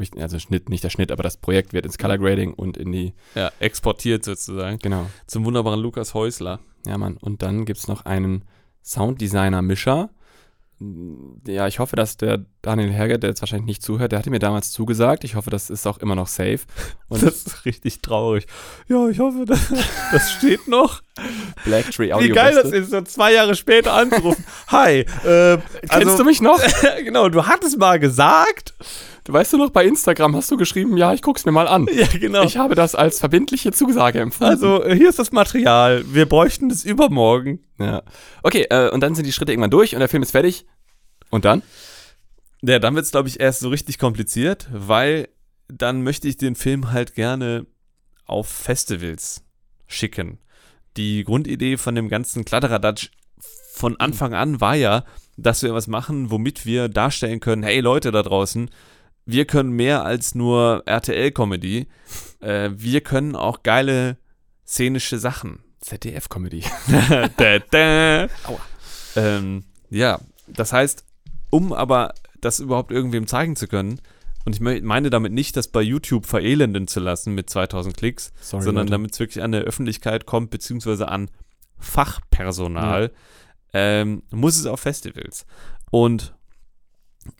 A: ich, also Schnitt, nicht der Schnitt, aber das Projekt wird ins Color Grading und in die,
B: Ja, exportiert sozusagen.
A: genau,
B: Zum wunderbaren Lukas Häusler.
A: ja Mann. Und dann gibt es noch einen Sounddesigner-Mischer. Ja, ich hoffe, dass der Daniel Herger, der jetzt wahrscheinlich nicht zuhört, der hatte mir damals zugesagt. Ich hoffe, das ist auch immer noch safe. (laughs) Und
B: das ist richtig traurig. Ja, ich hoffe, das, (laughs) das steht noch. (laughs)
A: Blacktree Audio
B: Wie geil das ist, so zwei Jahre später anzurufen. (laughs) Hi, äh,
A: Kennst du mich noch? (laughs)
B: genau, du hattest mal gesagt.
A: Du weißt du noch, bei Instagram hast du geschrieben, ja, ich guck's mir mal an.
B: Ja, genau.
A: Ich habe das als verbindliche Zusage empfunden.
B: also, hier ist das Material. Wir bräuchten das übermorgen.
A: Ja. Okay, äh, und dann sind die Schritte irgendwann durch und der Film ist fertig. Und dann?
B: Ja, dann wird es, glaube ich, erst so richtig kompliziert, weil dann möchte ich den Film halt gerne auf Festivals schicken. Die Grundidee von dem ganzen Kladderadatsch von Anfang an war ja, dass wir was machen, womit wir darstellen können, hey Leute da draußen, wir können mehr als nur RTL-Comedy. Äh, wir können auch geile szenische Sachen.
A: ZDF-Comedy. (laughs)
B: Ähm, ja, das heißt, um aber das überhaupt irgendwem zeigen zu können, und ich meine damit nicht, das bei YouTube verelenden zu lassen mit 2000 Klicks,
A: Sorry,
B: sondern damit es wirklich an der Öffentlichkeit kommt, beziehungsweise an Fachpersonal, ähm, muss es auf Festivals. Und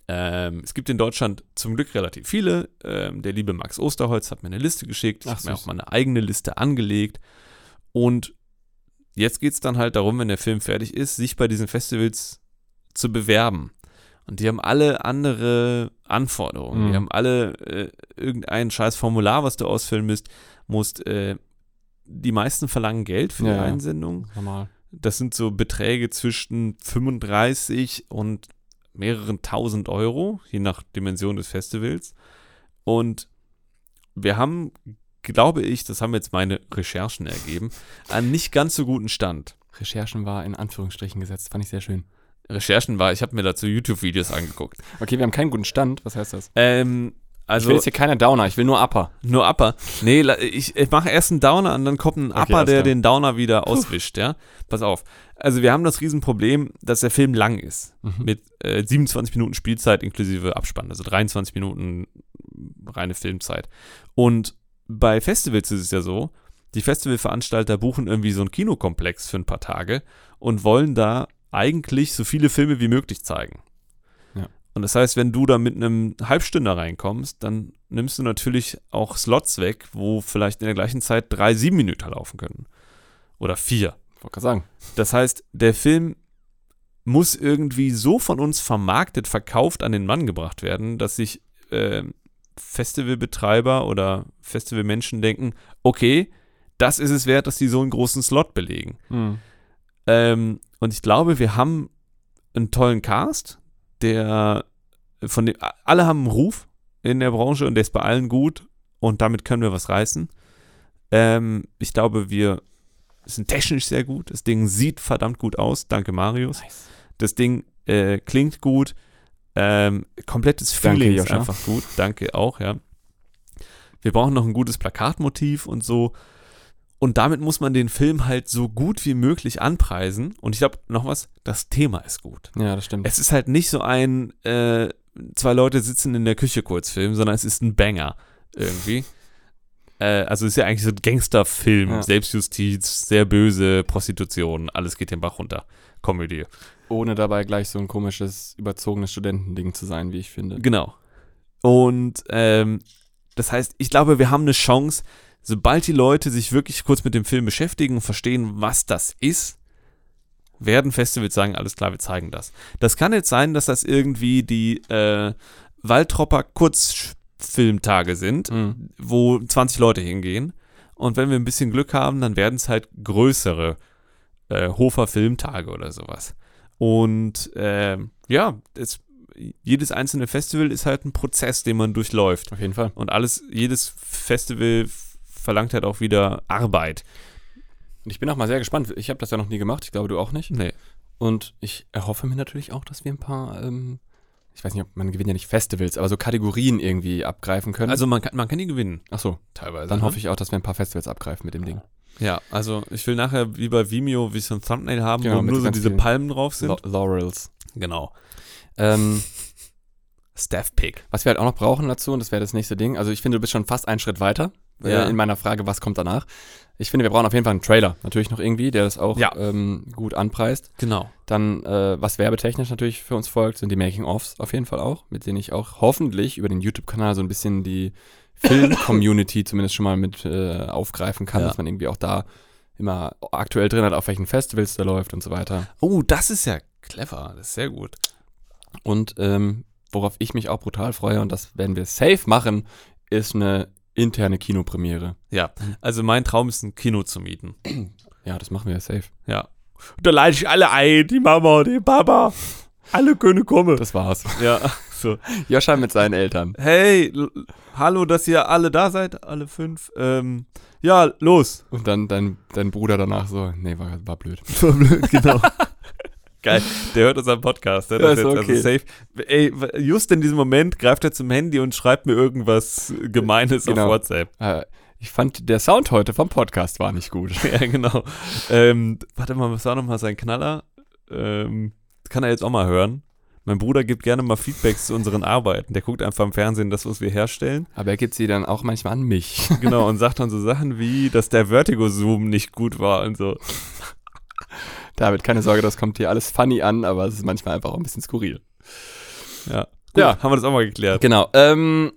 B: ähm, es gibt in Deutschland zum Glück relativ viele. Ähm, der liebe Max Osterholz hat mir eine Liste geschickt. Ich habe mir auch mal eine eigene Liste angelegt. Und jetzt geht es dann halt darum, wenn der Film fertig ist, sich bei diesen Festivals zu bewerben. Und die haben alle andere Anforderungen.
A: Mhm.
B: Die haben alle äh, irgendein scheiß Formular, was du ausfüllen musst. musst äh, die meisten verlangen Geld für
A: Ja,
B: die. Einsendung.
A: Normal.
B: Das sind so Beträge zwischen 35 und mehreren tausend Euro, je nach Dimension des Festivals. Und wir haben, glaube ich, das haben jetzt meine Recherchen ergeben, einen nicht ganz so guten Stand.
A: Recherchen war in Anführungsstrichen gesetzt, fand ich sehr schön.
B: Recherchen war, ich habe mir dazu YouTube-Videos angeguckt.
A: Okay, wir haben keinen guten Stand, was heißt das?
B: Ähm,
A: ich
B: also
A: will jetzt hier keine Downer, ich will nur Upper.
B: nur Upper. Nee, ich, ich mache erst einen Downer und dann kommt ein
A: Okay,
B: Upper,
A: alles
B: der den Downer wieder auswischt, ja. Pass auf. Also wir haben das Riesenproblem, dass der Film lang ist.
A: Mhm.
B: Mit äh, 27 Minuten Spielzeit inklusive Abspann, also 23 Minuten reine Filmzeit. Und bei Festivals ist es ja so, die Festivalveranstalter buchen irgendwie so einen Kinokomplex für ein paar Tage und wollen da eigentlich so viele Filme wie möglich zeigen.
A: Ja.
B: Und das heißt, wenn du da mit einem Halbstünder reinkommst, dann nimmst du natürlich auch Slots weg, wo vielleicht in der gleichen Zeit drei, sieben Minuten laufen können. Oder vier.
A: Wollte gerade sagen.
B: Das heißt, der Film muss irgendwie so von uns vermarktet, verkauft an den Mann gebracht werden, dass sich äh, Festivalbetreiber oder Festivalmenschen denken, okay, das ist es wert, dass die so einen großen Slot belegen.
A: Mhm.
B: Ähm, und ich glaube, wir haben einen tollen Cast, der von dem alle haben einen Ruf in der Branche und der ist bei allen gut und damit können wir was reißen. Ähm, ich glaube, wir sind technisch sehr gut. Das Ding sieht verdammt gut aus. Danke, Marius.
A: Nice.
B: Das Ding äh, klingt gut. Ähm, komplettes
A: Danke,
B: Feeling ist
A: Joscha.
B: einfach gut. Danke auch, ja. Wir brauchen noch ein gutes Plakatmotiv und so. Und damit muss man den Film halt so gut wie möglich anpreisen. Und ich glaube, noch was, das Thema ist gut.
A: Ja, das stimmt.
B: Es ist halt nicht so ein, äh, zwei Leute sitzen in der Küche Kurzfilm, sondern es ist ein Banger irgendwie. Äh, also es ist ja eigentlich so ein Gangsterfilm,
A: Ja.
B: Selbstjustiz, sehr böse, Prostitution, alles geht den Bach runter. Komödie.
A: Ohne dabei gleich so ein komisches, überzogenes Studentending zu sein, wie ich finde.
B: Genau. Und ähm, das heißt, ich glaube, wir haben eine Chance, sobald die Leute sich wirklich kurz mit dem Film beschäftigen und verstehen, was das ist, werden Festivals sagen, alles klar, wir zeigen das. Das kann jetzt sein, dass das irgendwie die äh, Waldtropper Kurzfilmtage sind,
A: Mhm.
B: wo 20 Leute hingehen. Und wenn wir ein bisschen Glück haben, dann werden es halt größere äh, Hofer Filmtage oder sowas. Und ähm, ja, es, jedes einzelne Festival ist halt ein Prozess, den man durchläuft.
A: Auf jeden Fall.
B: Und alles, jedes Festival verlangt halt auch wieder Arbeit.
A: Und ich bin auch mal sehr gespannt. Ich habe das ja noch nie gemacht. Ich glaube, du auch nicht.
B: Nee.
A: Und ich erhoffe mir natürlich auch, dass wir ein paar, ähm, ich weiß nicht, ob man gewinnt ja nicht Festivals, aber so Kategorien irgendwie abgreifen können.
B: Also man kann, man kann die gewinnen,
A: ach so,
B: teilweise.
A: dann
B: ne?
A: hoffe ich auch, dass wir ein paar Festivals abgreifen mit dem Ding.
B: Ja, also ich will nachher wie bei Vimeo wie so ein Thumbnail haben,
A: Genau,
B: wo nur so diese Palmen drauf sind.
A: La Laurels.
B: Genau.
A: Ähm, (laughs)
B: Staff Pick.
A: was wir halt auch noch brauchen dazu, und das wäre das nächste Ding, also ich finde, du bist schon fast einen Schritt weiter
B: Ja.
A: äh, in meiner Frage, was kommt danach. Ich finde, wir brauchen auf jeden Fall einen Trailer, natürlich noch irgendwie, der das auch
B: Ja.
A: ähm, gut anpreist.
B: Genau.
A: Dann, äh, was werbetechnisch natürlich für uns folgt, sind die Making-ofs auf jeden Fall auch, mit denen ich auch hoffentlich über den YouTube-Kanal so ein bisschen die (laughs) Film-Community zumindest schon mal mit äh, aufgreifen kann,
B: Ja.
A: dass man irgendwie auch da immer aktuell drin hat, auf welchen Festivals der läuft und so weiter.
B: Oh, das ist ja clever. Das ist sehr gut.
A: Und ähm, worauf ich mich auch brutal freue, und das werden wir safe machen, ist eine interne Kinopremiere.
B: Ja, also mein Traum ist, ein Kino zu mieten.
A: Ja, das machen wir safe.
B: Ja. Da lade ich alle ein, die Mama, die Papa. Alle können kommen.
A: Das war's.
B: ja, (laughs) so.
A: Joscha mit seinen Eltern.
B: Hey, hallo, dass ihr alle da seid, alle fünf. Ähm, ja, los.
A: Und dann dein, dein Bruder danach so, nee, war, war blöd.
B: genau. (laughs) Geil, der hört unseren Podcast. Der
A: Ja,
B: hat
A: ist
B: das jetzt
A: okay.
B: also safe. Ey, just in diesem Moment greift er zum Handy und schreibt mir irgendwas Gemeines
A: Genau.
B: auf WhatsApp.
A: Äh, ich fand, der Sound heute vom Podcast war nicht gut. (laughs)
B: ja, genau. Ähm, warte mal, was war nochmal sein Knaller? Ähm, kann er jetzt auch mal hören. Mein Bruder gibt gerne mal Feedbacks zu unseren Arbeiten. Der guckt einfach im Fernsehen das, was wir herstellen.
A: Aber er gibt sie dann auch manchmal an mich.
B: Genau, und sagt dann so Sachen wie, dass der Vertigo-Zoom nicht gut war und so.
A: David, keine Sorge, das kommt hier alles funny an, aber es ist manchmal einfach auch ein bisschen skurril.
B: Ja.
A: Ja.
B: haben wir das auch mal geklärt.
A: Genau. Ähm,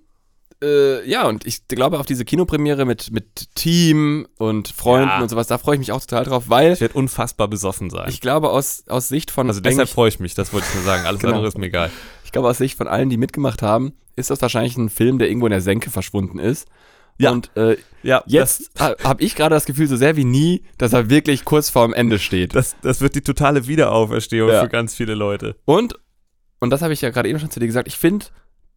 A: äh, ja, und ich glaube auf diese Kinopremiere mit, mit Team und Freunden
B: Ja.
A: und sowas, da freue ich mich auch total drauf, weil
B: Ich werde unfassbar besoffen sein.
A: ich glaube aus, aus Sicht von
B: also deshalb freue ich mich, das wollte ich nur sagen. Alles (laughs)
A: Genau.
B: andere ist mir egal.
A: ich glaube aus Sicht von allen, die mitgemacht haben, ist das wahrscheinlich ein Film, der irgendwo in der Senke verschwunden ist.
B: Ja.
A: Und äh,
B: Ja,
A: jetzt (laughs) ha, habe ich gerade das Gefühl, so sehr wie nie, dass er wirklich kurz vorm Ende steht.
B: Das, das, wird die totale Wiederauferstehung
A: Ja.
B: für ganz viele Leute.
A: Und und das habe ich ja gerade eben schon zu dir gesagt, ich finde,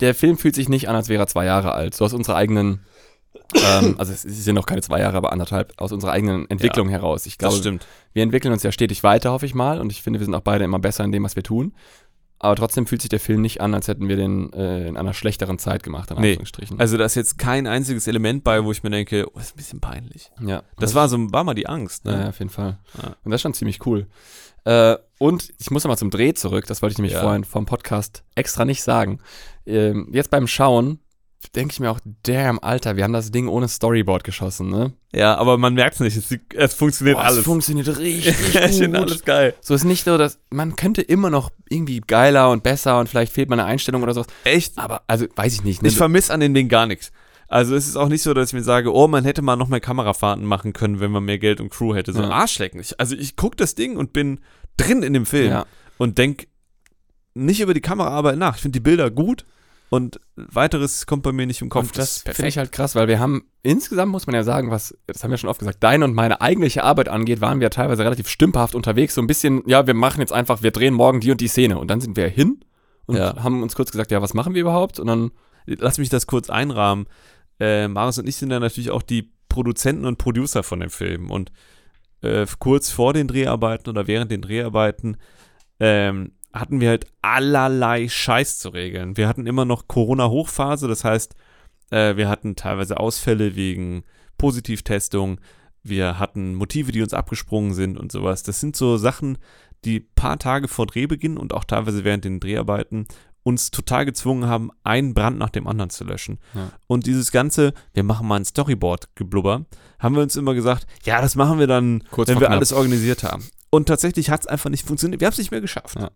A: der Film fühlt sich nicht an, als wäre er zwei Jahre alt. So aus unserer eigenen, ähm, (laughs) also es sind noch keine zwei Jahre, aber anderthalb, aus unserer eigenen Entwicklung heraus. Ich glaube,
B: das stimmt.
A: wir entwickeln uns ja stetig weiter, hoffe ich mal. Und ich finde, wir sind auch beide immer besser in dem, was wir tun. Aber trotzdem fühlt sich der Film nicht an, als hätten wir den äh, in einer schlechteren Zeit gemacht, in
B: Nee.
A: Anführungsstrichen.
B: Also da ist jetzt kein einziges Element bei, wo ich mir denke, oh, das ist ein bisschen peinlich.
A: ja,
B: Das war so, war mal die Angst,
A: Ja, ja,
B: ne?
A: auf jeden Fall.
B: Ja.
A: Und das ist schon ziemlich cool. Äh, und ich muss nochmal zum Dreh zurück, das wollte ich nämlich
B: Ja.
A: vorhin vom Podcast extra nicht sagen. Ähm, jetzt beim Schauen denke ich mir auch, damn, Alter, wir haben das Ding ohne Storyboard geschossen, ne?
B: Ja, aber man merkt es nicht. Es, es funktioniert
A: Boah,
B: alles. (laughs)
A: Es funktioniert richtig
B: ich finde
A: gut.
B: alles geil.
A: So ist nicht so, dass man könnte immer noch irgendwie geiler und besser und vielleicht fehlt mal eine Einstellung oder sowas.
B: Echt?
A: Aber, also, weiß ich nicht. Ne?
B: Ich vermisse an den Ding gar nichts. Also es ist auch nicht so, dass ich mir sage, oh, man hätte mal noch mehr Kamerafahrten machen können, wenn man mehr Geld und Crew hätte. So
A: Ja.
B: Arschlecken. Ich, also ich gucke das Ding und bin drin in dem Film
A: ja.
B: und denk nicht über die Kameraarbeit nach. Ich finde die Bilder gut und weiteres kommt bei mir nicht im Kopf.
A: Und das finde ich halt krass, weil wir haben insgesamt, muss man ja sagen, was, das haben wir schon oft gesagt, deine und meine eigentliche Arbeit angeht, waren wir teilweise relativ stümperhaft unterwegs. So ein bisschen, ja, wir machen jetzt einfach, wir drehen morgen die und die Szene. Und dann sind wir hin und
B: Ja.
A: haben uns kurz gesagt, ja, was machen wir überhaupt? Und dann,
B: Lass mich das kurz einrahmen. Äh, Marius und ich sind ja natürlich auch die Produzenten und Producer von dem Film. Und äh, kurz vor den Dreharbeiten oder während den Dreharbeiten ähm, hatten wir halt allerlei Scheiß zu regeln. Wir hatten immer noch Corona-Hochphase, das heißt, äh, wir hatten teilweise Ausfälle wegen Positivtestung, wir hatten Motive, die uns abgesprungen sind und sowas. Das sind so Sachen, die paar Tage vor Drehbeginn und auch teilweise während den Dreharbeiten uns total gezwungen haben, einen Brand nach dem anderen zu löschen.
A: Ja.
B: Und dieses ganze, wir machen mal ein Storyboard-Geblubber, haben wir uns immer gesagt, ja, das machen wir dann,
A: Kurz
B: wenn wir
A: knapp.
B: alles organisiert haben. Und tatsächlich hat es einfach nicht funktioniert. Wir haben es nicht mehr geschafft.
A: Ja.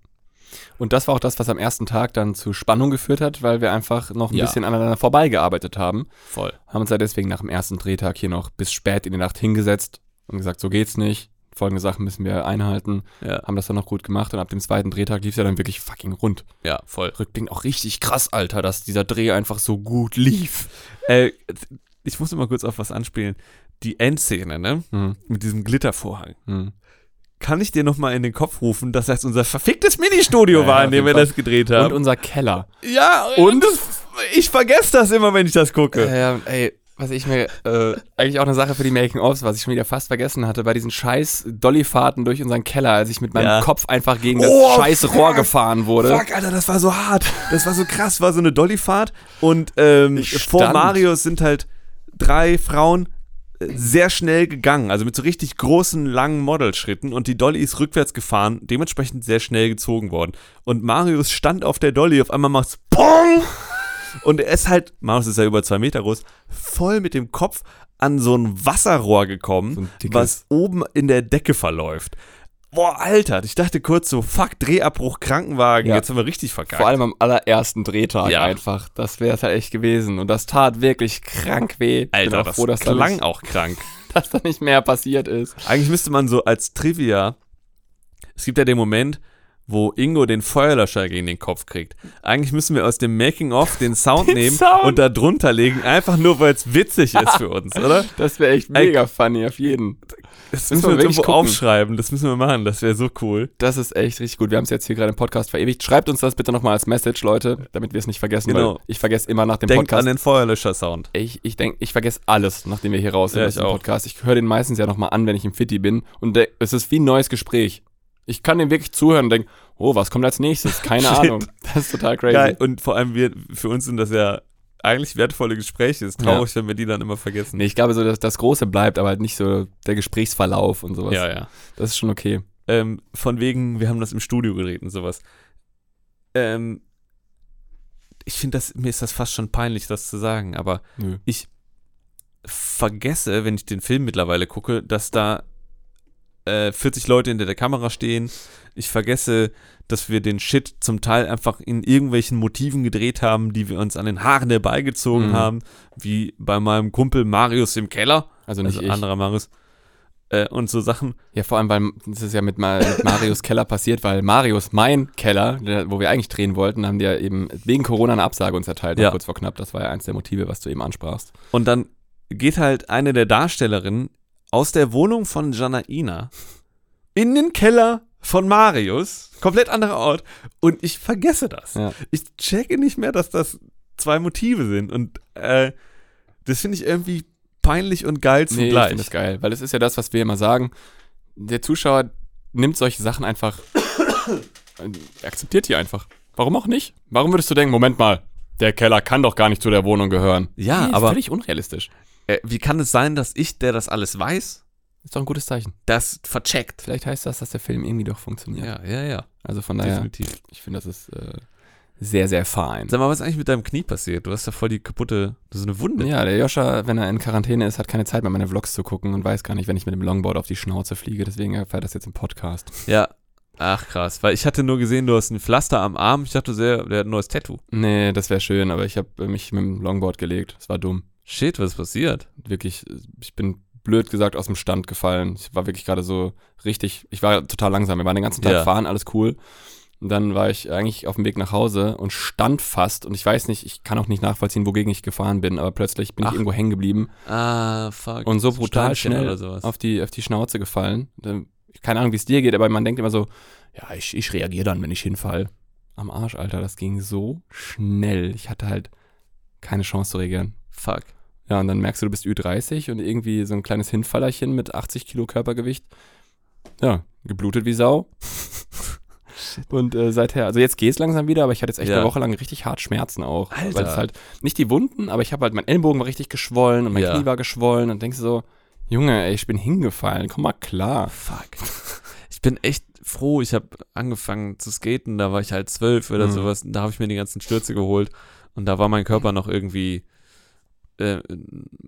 A: Und das war auch das, was am ersten Tag dann zu Spannung geführt hat, weil wir einfach noch ein
B: Ja.
A: bisschen aneinander vorbeigearbeitet haben.
B: Voll.
A: Haben uns ja deswegen nach dem ersten Drehtag hier noch bis spät in die Nacht hingesetzt und gesagt, so geht's nicht. Folgende Sachen müssen wir einhalten.
B: Ja,
A: Haben das dann noch gut gemacht und ab dem zweiten Drehtag lief es ja dann wirklich fucking rund.
B: ja voll.
A: Rückblickend auch richtig krass, Alter, dass dieser Dreh einfach so gut lief.
B: Äh, ich muss mal kurz auf was anspielen. Die Endszene, ne?
A: Hm,
B: Mit diesem Glittervorhang.
A: hm.
B: Kann ich dir nochmal in den Kopf rufen, dass das unser verficktes Ministudio
A: Ja,
B: war,
A: ja,
B: in dem wir das gedreht
A: Und
B: haben?
A: unser Keller.
B: ja, und das, ich vergesse das immer, wenn ich das gucke.
A: Äh, ey, was ich mir, äh, eigentlich auch eine Sache für die Making-ofs, was ich schon wieder fast vergessen hatte, bei diesen scheiß Dollyfahrten durch unseren Keller, als ich mit meinem
B: Ja.
A: Kopf einfach gegen
B: Oh,
A: das scheiß
B: fuck.
A: Rohr gefahren wurde.
B: Fuck, Alter, das war so hart. Das war so krass. War so eine Dollyfahrt. Und ähm, vor. Marius sind halt drei Frauen sehr schnell gegangen. Also mit so richtig großen, langen Modelschritten. Und die Dolly ist rückwärts gefahren. Dementsprechend sehr schnell gezogen worden. Und Marius stand auf der Dolly. Auf einmal macht's PONG! Und er ist halt, Marius ist ja über zwei Meter groß, voll mit dem Kopf an so ein Wasserrohr gekommen,
A: So
B: was oben in der Decke verläuft. Boah, Alter, ich dachte kurz so, fuck, Drehabbruch, Krankenwagen,
A: Ja.
B: jetzt haben wir richtig verkackt.
A: Vor allem am allerersten Drehtag
B: Ja.
A: einfach. Das wäre es halt echt gewesen. Und das tat wirklich krank weh. Ich
B: Alter,
A: bin auch
B: das
A: froh, dass da,
B: klang
A: nicht,
B: auch krank. (laughs)
A: dass da nicht mehr passiert ist.
B: Eigentlich müsste man so als Trivia, es gibt ja den Moment, wo Ingo den Feuerlöscher gegen den Kopf kriegt. Eigentlich müssen wir aus dem Making-of den Sound (laughs)
A: Den
B: nehmen
A: Sound?
B: und da drunter legen, einfach nur, weil es witzig ist für uns, oder? (laughs)
A: Das wäre echt
B: Ey.
A: mega funny, auf jeden.
B: Das
A: Müssen
B: müssen
A: wir
B: wir irgendwo
A: gucken.
B: aufschreiben, das müssen wir machen, das wäre so cool.
A: Das ist echt richtig gut. Wir haben es jetzt hier gerade im Podcast verewigt. Schreibt uns das bitte nochmal als Message, Leute, damit wir es nicht vergessen,
B: Genau.
A: ich vergesse immer nach dem
B: Denkt
A: Podcast.
B: an den Feuerlöscher-Sound.
A: Ich, ich denke, ich vergesse alles, nachdem wir hier raus sind
B: Ja,
A: aus dem. Podcast. Ich höre den meistens ja nochmal an, wenn ich im Fitti bin. Und es ist wie ein neues Gespräch. Ich kann dem wirklich zuhören und denke, oh, was kommt als nächstes? Keine. (laughs) Ahnung. Das ist total crazy.
B: Geil. Und vor allem wir, für uns sind das ja eigentlich wertvolle Gespräche. Ist traurig, wenn wir die dann immer vergessen.
A: Nee, ich glaube so, dass das Große bleibt, aber halt nicht so der Gesprächsverlauf und sowas.
B: Ja, ja.
A: Das ist schon okay.
B: Ähm, von wegen, wir haben das im Studio gedreht und sowas. Ähm, ich finde das, mir ist das fast schon peinlich, das zu sagen, aber
A: Nö.
B: vergesse, wenn ich den Film mittlerweile gucke, dass da äh, 40 Leute hinter der Kamera stehen. Ich vergesse, dass wir den Shit zum Teil einfach in irgendwelchen Motiven gedreht haben, die wir uns an den Haaren herbeigezogen
A: Mhm.
B: haben, wie bei meinem Kumpel Marius im Keller,
A: Also nicht
B: also
A: ich.
B: anderer Marius. Äh, und so Sachen.
A: Ja, vor allem, weil das ist ja mit, Ma mit Marius (laughs) Keller passiert, weil Marius, mein Keller, der, wo wir eigentlich drehen wollten, haben die ja eben wegen Corona eine Absage uns erteilt,
B: Ja.
A: kurz vor knapp. Das war ja eins der Motive, was du eben ansprachst.
B: Und dann geht halt eine der Darstellerinnen aus der Wohnung von Janaina in den Keller von Marius, komplett anderer Ort, und ich vergesse das.
A: Ja.
B: Ich checke nicht mehr, dass das zwei Motive sind. Und äh, das finde ich irgendwie peinlich und geil
A: Nee, ich
B: zugleich.
A: finde das geil, weil das ist ja das, was wir immer sagen. Der Zuschauer nimmt solche Sachen einfach, akzeptiert die einfach. Warum auch nicht? Warum würdest du denken, Moment mal, der Keller kann doch gar nicht zu der Wohnung gehören?
B: Ja,
A: Nee,
B: aber-
A: Völlig unrealistisch.
B: Äh, wie kann es sein, dass ich, der das alles weiß,
A: Ist doch ein gutes Zeichen.
B: das vercheckt?
A: Vielleicht heißt das, dass der Film irgendwie doch funktioniert.
B: Ja, ja, ja.
A: Also von daher,
B: Definitiv.
A: ich finde, das ist äh, sehr, sehr fein.
B: Sag mal, was ist eigentlich mit deinem Knie passiert? Du hast ja voll die kaputte, so eine Wunde.
A: Ja, der Joscha, wenn er in Quarantäne ist, hat keine Zeit mehr, meine Vlogs zu gucken und weiß gar nicht, wenn ich mit dem Longboard auf die Schnauze fliege. Deswegen erfährt das jetzt im Podcast.
B: Ja. Ach krass, weil ich hatte nur gesehen, du hast ein Pflaster am Arm. Ich dachte sehr, der hat ein neues Tattoo.
A: Nee, das wäre schön, aber ich habe mich mit dem Longboard gelegt. Das war dumm.
B: Shit, was ist passiert?
A: Wirklich, ich bin blöd gesagt aus dem Stand gefallen. Ich war wirklich gerade so richtig, ich war total langsam. Wir waren den ganzen Tag
B: Ja.
A: fahren, alles cool. Und dann war ich eigentlich auf dem Weg nach Hause und stand fast. Und ich weiß nicht, ich kann auch nicht nachvollziehen, wogegen ich gefahren bin, aber plötzlich bin
B: Ach.
A: ich irgendwo hängen geblieben
B: Ah, fuck.
A: und so brutal schnell auf die, auf die Schnauze gefallen. Keine Ahnung, wie es dir geht, aber man denkt immer so, ja, ich, ich reagiere dann, wenn ich hinfall. Am Arsch, Alter, das ging so schnell. Ich hatte halt keine Chance zu reagieren.
B: Fuck.
A: Ja, und dann merkst du, du bist Ü30 und irgendwie so ein kleines Hinfallerchen mit 80 Kilo Körpergewicht. Ja, geblutet wie Sau. und äh, seither, also jetzt geht's langsam wieder, aber ich hatte jetzt echt
B: Ja.
A: eine Woche lang richtig hart Schmerzen auch.
B: Alter.
A: Weil es halt, nicht die Wunden, aber ich habe halt, mein Ellbogen war richtig geschwollen und mein
B: Ja.
A: Knie war geschwollen und denkst du so, Junge, ey, ich bin hingefallen, komm mal klar.
B: Fuck. Ich bin echt froh, ich habe angefangen zu skaten, da war ich halt zwölf oder
A: Mhm.
B: sowas, und da habe ich mir die ganzen Stürze geholt und da war mein Körper noch irgendwie äh,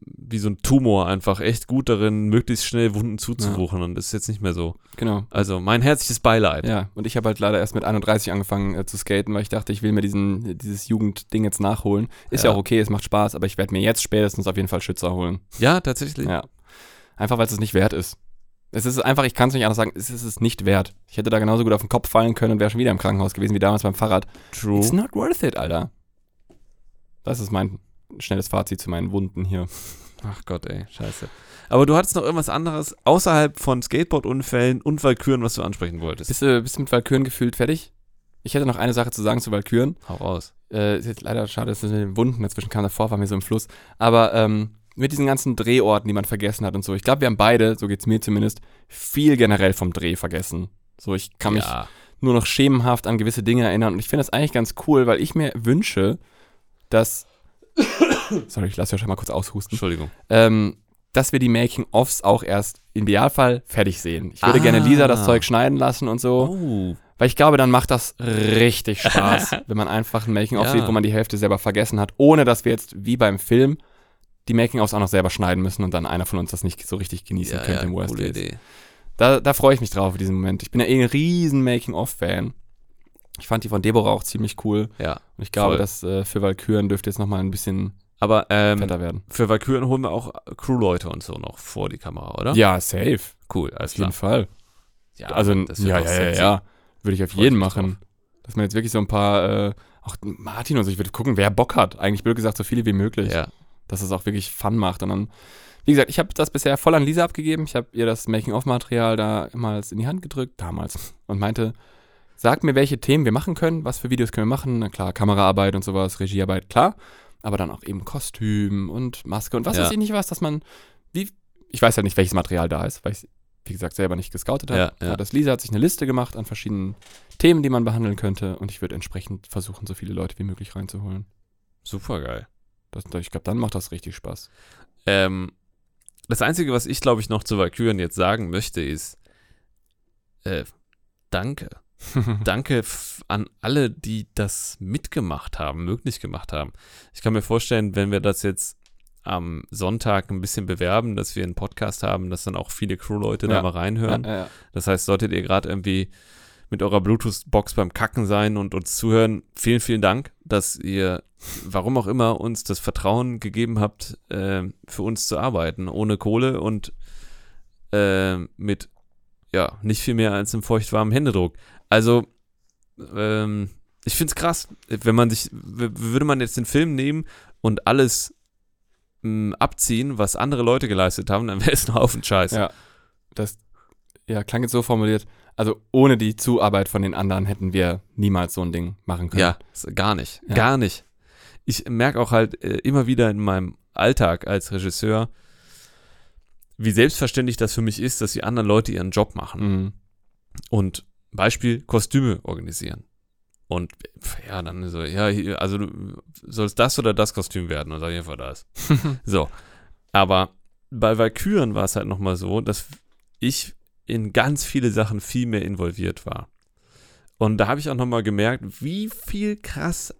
B: wie so ein Tumor einfach echt gut darin, möglichst schnell Wunden zuzuwuchen und das ist jetzt nicht mehr so.
A: Genau.
B: Also mein herzliches Beileid.
A: Ja, und ich habe halt leider erst mit 31 angefangen äh, zu skaten, weil ich dachte, ich will mir diesen, dieses Jugendding jetzt nachholen. Ist ja.
B: Ja.
A: auch okay, es macht Spaß, aber ich werde mir jetzt spätestens auf jeden Fall Schützer holen.
B: Ja, tatsächlich.
A: Ja. Einfach weil es es nicht wert ist. Es ist einfach, ich kann es nicht anders sagen, es ist es nicht wert. Ich hätte da genauso gut auf den Kopf fallen können und wäre schon wieder im Krankenhaus gewesen wie damals beim Fahrrad.
B: True.
A: It's not worth it, Alter. Das ist mein schnelles Fazit zu meinen Wunden hier.
B: Ach Gott, ey, scheiße. Aber du hattest noch irgendwas anderes außerhalb von Skateboard-Unfällen und Valkyren, was du ansprechen wolltest.
A: Bist du, bist du mit Valkyren gefühlt fertig? Ich hätte noch eine Sache zu sagen zu Valkyren.
B: Hau raus.
A: Äh, ist jetzt leider schade, dass das mit den Wunden dazwischen kam. Davor war mir so im Fluss. Aber ähm, mit diesen ganzen Drehorten, die man vergessen hat und so. Ich glaube, wir haben beide, so geht's mir zumindest, viel generell vom Dreh vergessen. So, ich kann mich
B: ja.
A: nur noch schemenhaft an gewisse Dinge erinnern. Und ich finde das eigentlich ganz cool, weil ich mir wünsche, dass. (coughs) Sorry, ich lasse ja schon mal kurz aushusten.
B: Entschuldigung.
A: Ähm, dass wir die Making-ofs auch erst im Idealfall fertig sehen. Ich würde
B: Ah.
A: gerne Lisa das Zeug schneiden lassen und so.
B: Oh.
A: Weil ich glaube, dann macht das richtig (laughs) Spaß, wenn man einfach ein Making-of
B: Ja.
A: sieht, wo man die Hälfte selber vergessen hat, ohne dass wir jetzt wie beim Film die Making-ofs auch noch selber schneiden müssen und dann einer von uns das nicht so richtig genießen
B: Ja,
A: könnte
B: ja,
A: im Worst
B: coole. Idee.
A: Da, da freue ich mich drauf, für diesen Moment. Ich bin ja eh ein riesen Making-of-Fan. Ich fand die von Deborah auch ziemlich cool.
B: Ja.
A: Und ich glaube,
B: Voll.
A: dass äh, für Valkyren dürfte jetzt nochmal ein bisschen
B: Aber ähm,
A: fetter werden.
B: für Valkyren holen wir auch Crewleute und so noch vor die Kamera, oder?
A: Ja, safe.
B: Cool, alles
A: Auf jeden
B: klar.
A: Fall.
B: Ja,
A: also, ja, ja, ja, ja. Würde ich auf jeden machen. Dass man jetzt wirklich so ein paar, äh, auch Martin und so, ich würde gucken, wer Bock hat. Eigentlich blöd gesagt, so viele wie möglich.
B: Ja.
A: Dass es auch wirklich Fun macht. Und dann, wie gesagt, ich habe das bisher voll an Lisa abgegeben. Ich habe ihr das Making-of-Material da mal in die Hand gedrückt, damals, und meinte, sag mir, welche Themen wir machen können, was für Videos können wir machen. Na klar, Kameraarbeit und sowas, Regiearbeit, klar. Aber dann auch eben Kostüm und Maske und was
B: Ja.
A: weiß ich nicht was, dass man, wie, ich weiß halt nicht, welches Material da ist, weil ich wie gesagt, selber nicht gescoutet habe.
B: Ja, ja.
A: Aber das Lisa hat sich eine Liste gemacht an verschiedenen Themen, die man behandeln könnte. Und ich würde entsprechend versuchen, so viele Leute wie möglich reinzuholen.
B: Super geil.
A: Das, ich glaube, dann macht das richtig Spaß.
B: Ähm, das Einzige, was ich, glaube ich, noch zu Valkyren jetzt sagen möchte, ist äh, Danke. (laughs) Danke an alle, die das mitgemacht haben, möglich gemacht haben. Ich kann mir vorstellen, wenn wir das jetzt am Sonntag ein bisschen bewerben, dass wir einen Podcast haben, dass dann auch viele Crew-Leute da
A: Ja.
B: mal reinhören.
A: Ja, ja.
B: Das heißt, solltet ihr gerade irgendwie mit eurer Bluetooth-Box beim Kacken sein und uns zuhören, vielen, vielen Dank, dass ihr, warum auch immer, uns das Vertrauen gegeben habt, äh, für uns zu arbeiten, ohne Kohle und äh, mit, ja, nicht viel mehr als einem feuchtwarmen Händedruck. Also, ähm, ich finde es krass, wenn man sich, würde man jetzt den Film nehmen und alles mh, abziehen, was andere Leute geleistet haben, dann wäre es (laughs) ein Haufen Scheiß.
A: Ja. Das ja, klang jetzt so formuliert, Also ohne die Zuarbeit von den anderen hätten wir niemals so ein Ding machen können.
B: Ja, gar nicht.
A: Ja.
B: Gar nicht. Ich merke auch halt äh, immer wieder in meinem Alltag als Regisseur, wie selbstverständlich das für mich ist, dass die anderen Leute ihren Job machen.
A: Mhm.
B: Und Beispiel Kostüme organisieren. Und ja, dann so, ja, also du sollst das oder das Kostüm werden und auf jeden Fall das. (laughs) so. Aber bei Valkyren war es halt nochmal so, dass ich in ganz viele Sachen viel mehr involviert war. Und da habe ich auch nochmal gemerkt, wie viel krass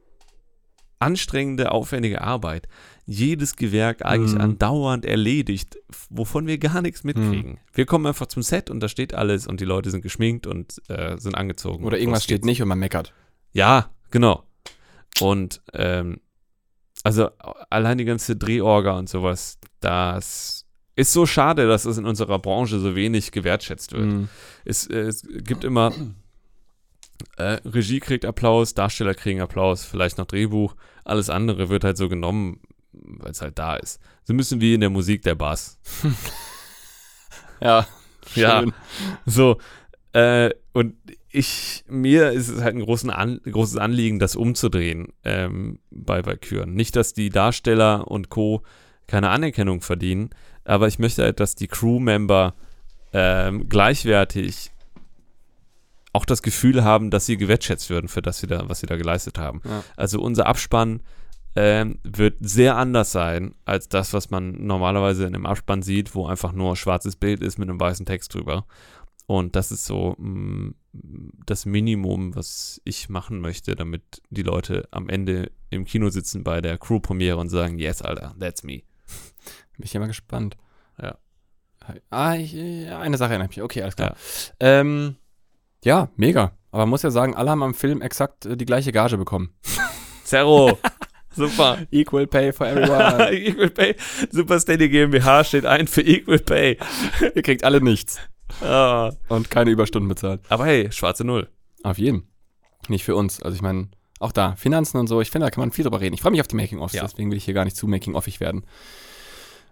B: anstrengende, aufwendige Arbeit jedes Gewerk eigentlich
A: Mhm.
B: andauernd erledigt, wovon wir gar nichts mitkriegen. Wir kommen einfach zum Set und da steht alles und die Leute sind geschminkt und äh, sind angezogen.
A: Oder irgendwas steht nicht und man meckert.
B: Ja, genau. Und ähm, also allein die ganze Drehorga und sowas, das ist so schade, dass es in unserer Branche so wenig gewertschätzt wird.
A: Mhm.
B: Es, es gibt immer äh, Regie kriegt Applaus, Darsteller kriegen Applaus, vielleicht noch Drehbuch. Alles andere wird halt so genommen, weil es halt da ist. So ein bisschen wie in der Musik der Bass. (laughs)
A: Ja.
B: Ja.
A: schön.
B: So, äh, und ich, mir ist es halt ein An, großes Anliegen, das umzudrehen ähm, bei Valkyren. Nicht, dass die Darsteller und Co. keine Anerkennung verdienen, aber ich möchte halt, dass die Crewmember ähm, gleichwertig auch das Gefühl haben, dass sie gewertschätzt würden für das, sie da, was sie da geleistet haben.
A: Ja.
B: Also unser Abspann ähm, wird sehr anders sein als das, was man normalerweise in einem Abspann sieht, wo einfach nur schwarzes Bild ist mit einem weißen Text drüber. Und das ist so mh, das Minimum, was ich machen möchte, damit die Leute am Ende im Kino sitzen bei der Crew-Premiere und sagen, yes, Alter, that's me. (laughs)
A: Bin ich ja mal gespannt.
B: Ja.
A: Ah, ich, eine Sache erinnert mich. Okay, alles klar. Ja. Ähm, ja, mega. Aber man muss ja sagen, alle haben am Film exakt äh, die gleiche Gage bekommen.
B: Zerro, (laughs) super. (laughs)
A: Equal Pay for everyone. (laughs)
B: Equal Pay, Super Steady GmbH steht ein für Equal Pay. (laughs)
A: Ihr kriegt alle nichts.
B: Ah.
A: Und keine Überstunden bezahlt.
B: Aber hey, schwarze Null.
A: Auf jeden. Nicht für uns. Also ich meine, auch da, Finanzen und so, ich finde, da kann man viel drüber reden. Ich freue mich auf die Making-ofs,
B: Ja.
A: deswegen will ich hier gar nicht zu Making-offig werden.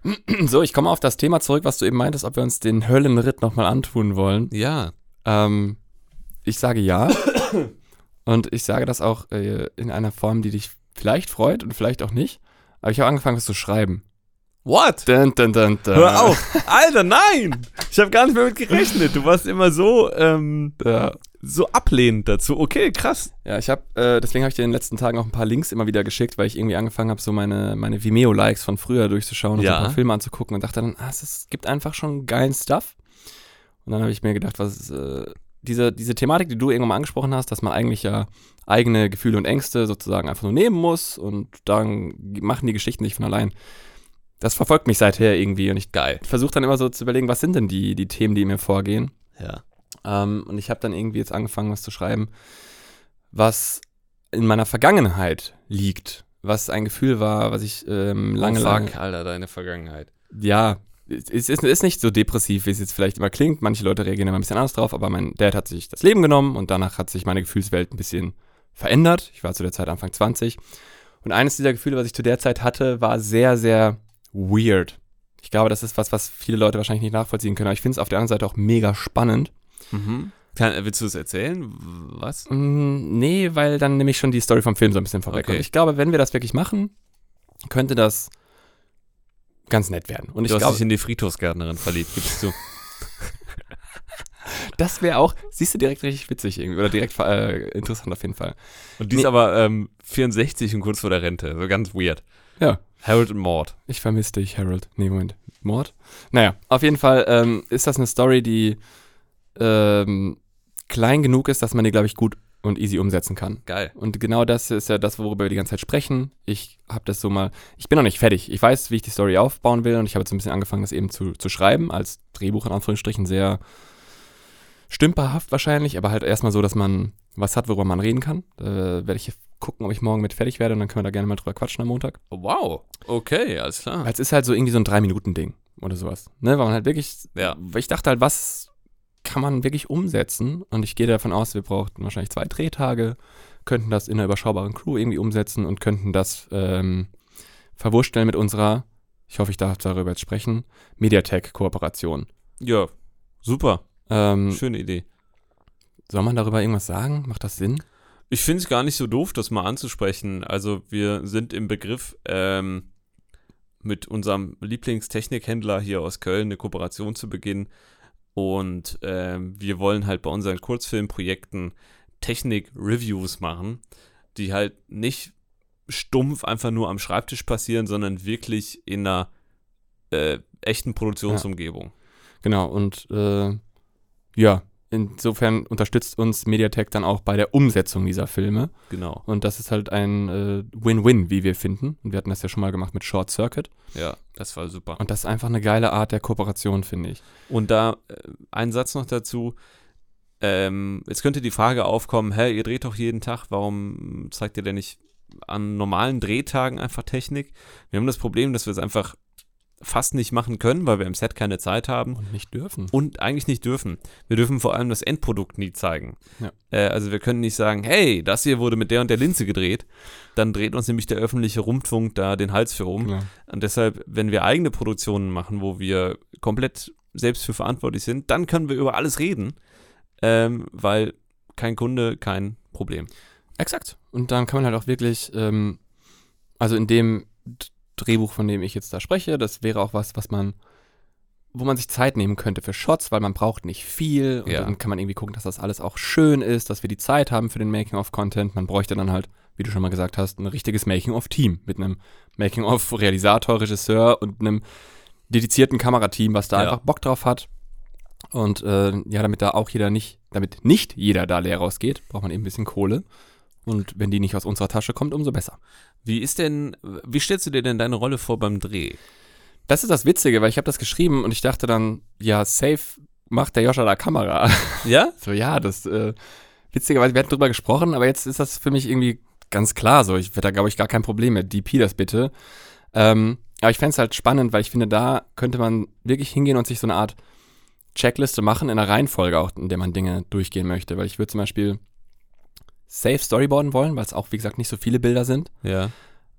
A: (clears throat) So, ich komme auf das Thema zurück, was du eben meintest, ob wir uns den Höllenritt nochmal antun wollen.
B: Ja.
A: Ähm, ich sage ja. und ich sage das auch äh, in einer Form, die dich vielleicht freut und vielleicht auch nicht. Aber ich habe angefangen, was zu schreiben.
B: What?
A: Dun, dun, dun.
B: Hör auf! Alter, nein! Ich habe gar nicht mehr mit gerechnet. Du warst immer so, ähm,
A: Ja,
B: so ablehnend dazu. Okay, krass.
A: ja ich habe, äh, deswegen habe ich dir in den letzten Tagen auch ein paar Links immer wieder geschickt, weil ich irgendwie angefangen habe, so meine, meine Vimeo-Likes von früher durchzuschauen und
B: Ja.
A: so ein paar Filme anzugucken und dachte dann, ah, es gibt einfach schon geilen Stuff. Und dann habe ich mir gedacht, was äh, diese, diese Thematik, die du irgendwann mal angesprochen hast, dass man eigentlich ja eigene Gefühle und Ängste sozusagen einfach nur nehmen muss und dann machen die Geschichten nicht von allein. Das verfolgt mich seither irgendwie und ich
B: Geil.
A: versuche dann immer so zu überlegen, was sind denn die, die Themen, die mir vorgehen.
B: Ja.
A: Ähm, und ich habe dann irgendwie jetzt angefangen, was zu schreiben, was in meiner Vergangenheit liegt, was ein Gefühl war, was ich ähm, lange,
B: oh,
A: lange,
B: fuck, Alter, deine Vergangenheit.
A: ja, es ist, ist nicht so depressiv, wie es jetzt vielleicht immer klingt. Manche Leute reagieren immer ein bisschen anders drauf, aber mein Dad hat sich das Leben genommen und danach hat sich meine Gefühlswelt ein bisschen verändert. Ich war zu der Zeit Anfang 20. Und eines dieser Gefühle, was ich zu der Zeit hatte, war sehr, sehr weird. Ich glaube, das ist was, was viele Leute wahrscheinlich nicht nachvollziehen können, aber ich finde es auf der anderen Seite auch mega spannend.
B: Mhm. Kann, willst du es erzählen? Was?
A: Mm, Nee, weil dann nehme ich schon die Story vom Film so ein bisschen vorweg.
B: Okay.
A: Ich glaube, wenn wir das wirklich machen, könnte das ganz nett werden. Und ich
B: du hast
A: glaube,
B: dich in die Friedhofsgärtnerin verliebt, gibst du. (laughs)
A: das wäre auch, siehst du, direkt richtig witzig irgendwie. Oder direkt äh, interessant auf jeden Fall.
B: Und die
A: Nee.
B: ist aber ähm, 64 und kurz vor der Rente. So ganz weird.
A: Ja.
B: Harold und Maud.
A: Ich vermisse dich, Harold. Nee, Moment. Mord? Naja, auf jeden Fall ähm, ist das eine Story, die ähm, klein genug ist, dass man die, glaube ich, gut und easy umsetzen kann.
B: Geil.
A: Und genau das ist ja das, worüber wir die ganze Zeit sprechen. Ich habe das so mal, ich bin noch nicht fertig. Ich weiß, wie ich die Story aufbauen will und ich habe jetzt ein bisschen angefangen, das eben zu, zu schreiben, als Drehbuch in Anführungsstrichen sehr stümperhaft wahrscheinlich, aber halt erstmal so, dass man was hat, worüber man reden kann. Da werde ich gucken, ob ich morgen mit fertig werde und dann können wir da gerne mal drüber quatschen am Montag.
B: Wow. Okay, alles klar.
A: Es ist halt so irgendwie so ein Drei-Minuten-Ding oder sowas. Ne, weil man halt wirklich,
B: Ja.
A: ich dachte halt, was kann man wirklich umsetzen? Und ich gehe davon aus, wir brauchten wahrscheinlich zwei Drehtage, könnten das in einer überschaubaren Crew irgendwie umsetzen und könnten das ähm, verwurstellen mit unserer, ich hoffe, ich darf darüber jetzt sprechen, Mediatek-Kooperation.
B: Ja. Super.
A: Ähm,
B: Schöne Idee.
A: soll man darüber irgendwas sagen? Macht das Sinn?
B: Ich finde es gar nicht so doof, das mal anzusprechen. Also wir sind im Begriff, ähm, mit unserem Lieblingstechnikhändler hier aus Köln eine Kooperation zu beginnen. Und ähm, wir wollen halt bei unseren Kurzfilmprojekten Technik-Reviews machen, die halt nicht stumpf einfach nur am Schreibtisch passieren, sondern wirklich in einer äh, echten Produktionsumgebung.
A: Genau, und äh, ja, insofern unterstützt uns Mediatek dann auch bei der Umsetzung dieser Filme.
B: Genau.
A: Und das ist halt ein äh, Win-Win, wie wir finden. Und wir hatten das ja schon mal gemacht mit Short Circuit.
B: Ja, das war super.
A: Und das ist einfach eine geile Art der Kooperation, finde ich.
B: Und da äh, ein Satz noch dazu. Ähm, jetzt könnte die Frage aufkommen, hä, ihr dreht doch jeden Tag, warum zeigt ihr denn nicht an normalen Drehtagen einfach Technik? Wir haben das Problem, dass wir es einfach fast nicht machen können, weil wir im Set keine Zeit haben
A: Und nicht dürfen.
B: und eigentlich nicht dürfen. Wir dürfen vor allem das Endprodukt nie zeigen.
A: Ja.
B: Äh, also wir können nicht sagen, hey, das hier wurde mit der und der Linse gedreht. Dann dreht uns nämlich der öffentliche Rundfunk da den Hals für rum.
A: Ja.
B: Und deshalb, wenn wir eigene Produktionen machen, wo wir komplett selbst für verantwortlich sind, dann können wir über alles reden, ähm, weil kein Kunde, kein Problem.
A: Exakt. Und dann kann man halt auch wirklich, ähm, also in dem D- Drehbuch, von dem ich jetzt da spreche, das wäre auch was, was man, wo man sich Zeit nehmen könnte für Shots, weil man braucht nicht viel und
B: Ja.
A: dann kann man irgendwie gucken, dass das alles auch schön ist, dass wir die Zeit haben für den Making-of-Content. Man bräuchte dann halt, wie du schon mal gesagt hast, ein richtiges Making-of-Team mit einem Making-of-Realisator, Regisseur und einem dedizierten Kamerateam, was da
B: Ja.
A: einfach Bock drauf hat. Und äh, ja, damit da auch jeder nicht, damit nicht jeder da leer rausgeht, braucht man eben ein bisschen Kohle. Und wenn die nicht aus unserer Tasche kommt, umso besser.
B: Wie ist denn, wie stellst du dir denn deine Rolle vor beim Dreh?
A: Das ist das Witzige, weil ich habe das geschrieben und ich dachte dann, ja, safe macht der Joscha da Kamera.
B: Ja? (laughs)
A: so, ja, das, äh, witzigerweise, wir hatten drüber gesprochen, aber jetzt ist das für mich irgendwie ganz klar so. Ich werde da, glaube ich, gar kein Problem mit. DP das bitte. Ähm, aber ich fände es halt spannend, weil ich finde, da könnte man wirklich hingehen und sich so eine Art Checkliste machen in einer Reihenfolge auch, in der man Dinge durchgehen möchte. Weil ich würde zum Beispiel safe Storyboarden wollen, weil es auch, wie gesagt, nicht so viele Bilder sind.
B: Ja.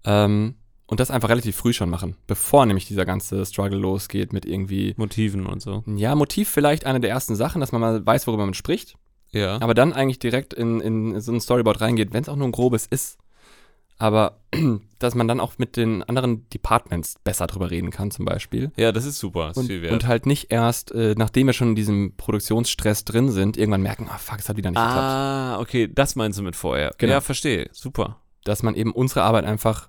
A: Ähm, und das einfach relativ früh schon machen, bevor nämlich dieser ganze Struggle losgeht mit irgendwie,
B: Motiven und so.
A: ja, Motiv vielleicht eine der ersten Sachen, dass man mal weiß, worüber man spricht,
B: Ja.
A: aber dann eigentlich direkt in, in so ein Storyboard reingeht, wenn es auch nur ein grobes ist. Aber (clears throat) dass man dann auch mit den anderen Departments besser drüber reden kann, zum Beispiel.
B: ja, das ist super. Das ist
A: Und,
B: wert.
A: und halt nicht erst, äh, nachdem wir schon in diesem Produktionsstress drin sind, irgendwann merken, ah fuck, es hat wieder nicht geklappt.
B: ah, okay, das meinst du mit vorher.
A: Genau.
B: Ja, verstehe. Super.
A: Dass man eben unsere Arbeit einfach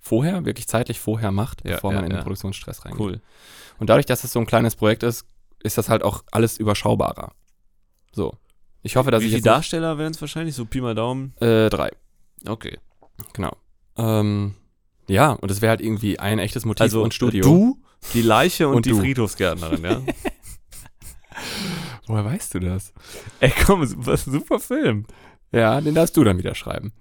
A: vorher, wirklich zeitlich vorher macht,
B: Ja,
A: bevor
B: ja,
A: man in den
B: ja.
A: Produktionsstress reingeht.
B: Cool.
A: Und dadurch, dass es so ein kleines Projekt ist, ist das halt auch alles überschaubarer. So. Ich hoffe, dass
B: Wie
A: ich
B: viele
A: jetzt nicht,
B: Darsteller wären es wahrscheinlich? So Pi mal Daumen.
A: äh, drei,
B: Okay.
A: Genau. Ähm, ja, und es wäre halt irgendwie ein echtes Motiv
B: Also
A: und Studio.
B: du, die Leiche und,
A: Und
B: die
A: du.
B: Friedhofsgärtnerin, ja? (laughs)
A: Woher weißt du das?
B: Ey, komm, was super Film.
A: Ja, den darfst du dann wieder schreiben.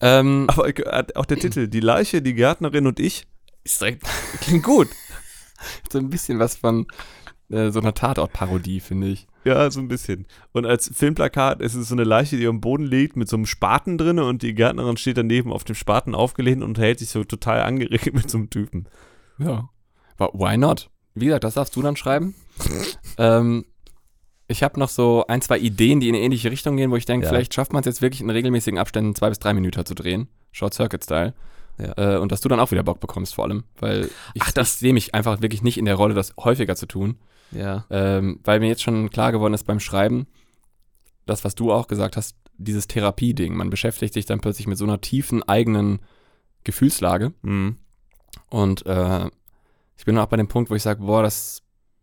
A: Ähm,
B: Aber äh, auch der Titel, die Leiche, die Gärtnerin und ich, ist direkt, klingt gut. (laughs)
A: so ein bisschen was von äh, so einer Tatort-Parodie, finde ich.
B: Ja, so ein bisschen. Und als Filmplakat ist es so eine Leiche, die am Boden liegt mit so einem Spaten drin und die Gärtnerin steht daneben auf dem Spaten aufgelehnt und hält sich so total angeregt (laughs) mit so einem Typen.
A: Ja. Wa- Why not? Wie gesagt, das darfst du dann schreiben. (laughs) ähm, ich habe noch so ein, zwei Ideen, die in eine ähnliche Richtung gehen, wo ich denke,
B: Ja.
A: vielleicht schafft man es jetzt wirklich in regelmäßigen Abständen zwei bis drei Minuten zu drehen. Short Circuit Style.
B: Ja.
A: Äh, und dass du dann auch wieder Bock bekommst, vor allem. Weil ich,
B: Ach, das-
A: sehe mich einfach wirklich nicht in der Rolle, das häufiger zu tun.
B: Ja.
A: Ähm, weil mir jetzt schon klar geworden ist beim Schreiben, das, was du auch gesagt hast, dieses Therapie-Ding. Man beschäftigt sich dann plötzlich mit so einer tiefen eigenen Gefühlslage.
B: Mhm.
A: Und äh, ich bin auch bei dem Punkt, wo ich sage, boah, das,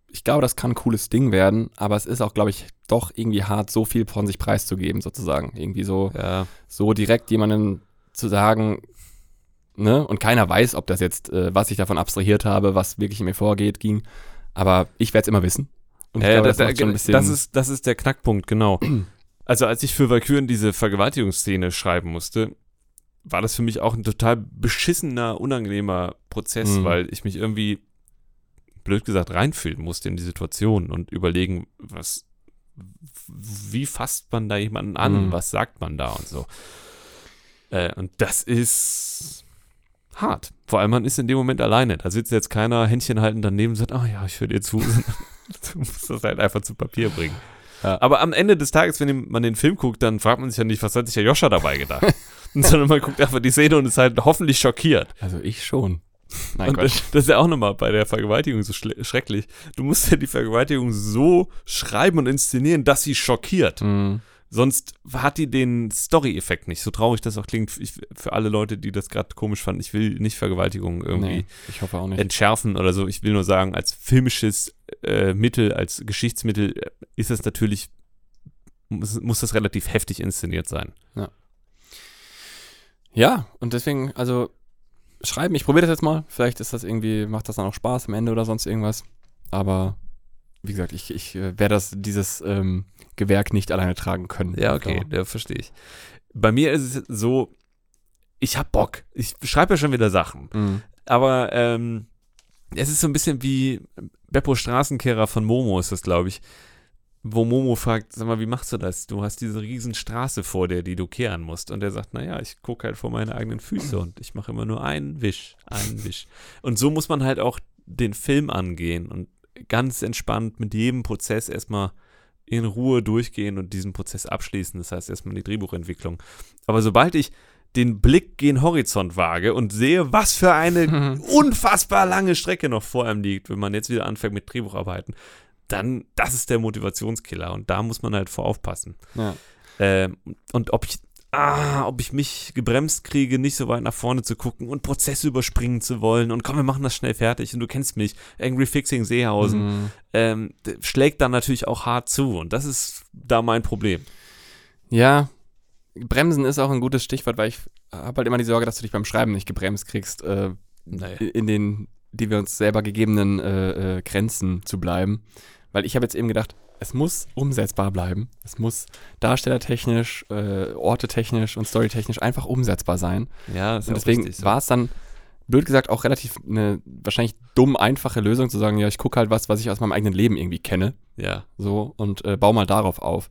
A: ich glaube, das kann ein cooles Ding werden, aber es ist auch, glaube ich, doch irgendwie hart, so viel von sich preiszugeben, sozusagen. Irgendwie so,
B: Ja.
A: so direkt jemandem zu sagen, ne, und keiner weiß, ob das jetzt, äh, was ich davon abstrahiert habe, was wirklich in mir vorgeht, ging. Aber ich werde es immer wissen. Und
B: Ja,
A: glaube,
B: da-
A: das,
B: da- das, ist, das ist der Knackpunkt, genau. (clears throat) Also als ich für Valkyren diese Vergewaltigungsszene schreiben musste, war das für mich auch ein total beschissener, unangenehmer Prozess,
A: Mhm.
B: weil ich mich irgendwie, blöd gesagt, reinfühlen musste in die Situation und überlegen, was, wie fasst man da jemanden an,
A: Mhm.
B: was sagt man da und so. Äh, und das ist hart. Vor allem, man ist in dem Moment alleine. Da sitzt jetzt keiner Händchen halten daneben und sagt, ah ja, ich höre dir zu. du musst das halt einfach zu Papier bringen.
A: Ja.
B: Aber am Ende des Tages, wenn man den Film guckt, dann fragt man sich ja nicht, was hat sich der Joscha dabei gedacht? (laughs) Sondern man guckt einfach die Szene und ist halt hoffentlich schockiert.
A: Also ich schon. Nein,
B: Und
A: Quatsch.
B: das, ist ja auch nochmal bei der Vergewaltigung so schrecklich. Du musst ja die Vergewaltigung so schreiben und inszenieren, dass sie schockiert.
A: Mhm.
B: Sonst hat die den Story-Effekt nicht. So traurig das auch klingt ich, für alle Leute, die das gerade komisch fanden. Ich will nicht Vergewaltigung irgendwie
A: Nee,
B: entschärfen oder so. Ich will nur sagen, als filmisches äh, Mittel, als Geschichtsmittel äh, ist das natürlich, muss, muss das relativ heftig inszeniert sein.
A: Ja, und deswegen, also schreiben, ich probiere das jetzt mal. Vielleicht ist das irgendwie, macht das dann auch Spaß am Ende oder sonst irgendwas. Aber wie gesagt, ich, ich äh, werde das, dieses ähm, Gewerk nicht alleine tragen können.
B: Ja, okay, ja, verstehe ich. Bei mir ist es so, ich hab Bock. Ich schreibe ja schon wieder Sachen.
A: Mhm.
B: Aber ähm, es ist so ein bisschen wie Beppo Straßenkehrer von Momo ist das, glaube ich. Wo Momo fragt, sag mal, wie machst du das? Du hast diese riesen Straße vor dir, die du kehren musst. Und er sagt, naja, ich gucke halt vor meine eigenen Füße und ich mache immer nur einen Wisch, einen Wisch. Und so muss man halt auch den Film angehen und ganz entspannt mit jedem Prozess erstmal in Ruhe durchgehen und diesen Prozess abschließen. Das heißt erstmal die Drehbuchentwicklung. Aber sobald ich den Blick gen Horizont wage und sehe, was für eine (laughs) unfassbar lange Strecke noch vor einem liegt, wenn man jetzt wieder anfängt mit Drehbucharbeiten, dann, das ist der Motivationskiller und da muss man halt vor aufpassen.
A: Ja.
B: Ähm, und ob ich, ah, ob ich mich gebremst kriege, nicht so weit nach vorne zu gucken und Prozesse überspringen zu wollen und komm, wir machen das schnell fertig und du kennst mich, Angry Fixing Seehausen,
A: Mhm.
B: ähm, schlägt dann natürlich auch hart zu und das ist da mein Problem.
A: Ja, Bremsen ist auch ein gutes Stichwort, weil ich habe halt immer die Sorge, dass du dich beim Schreiben nicht gebremst kriegst, äh,
B: Naja.
A: in den, die wir uns selber gegebenen äh, äh, Grenzen zu bleiben. Weil ich habe jetzt eben gedacht, es muss umsetzbar bleiben. Es muss darstellertechnisch, äh, ortetechnisch und storytechnisch einfach umsetzbar sein.
B: Ja, ist
A: Und deswegen
B: richtig so.
A: war es dann, blöd gesagt, auch relativ eine wahrscheinlich dumm einfache Lösung zu sagen, ja, ich gucke halt was, was ich aus meinem eigenen Leben irgendwie kenne.
B: Ja,
A: So und äh, baue mal darauf auf.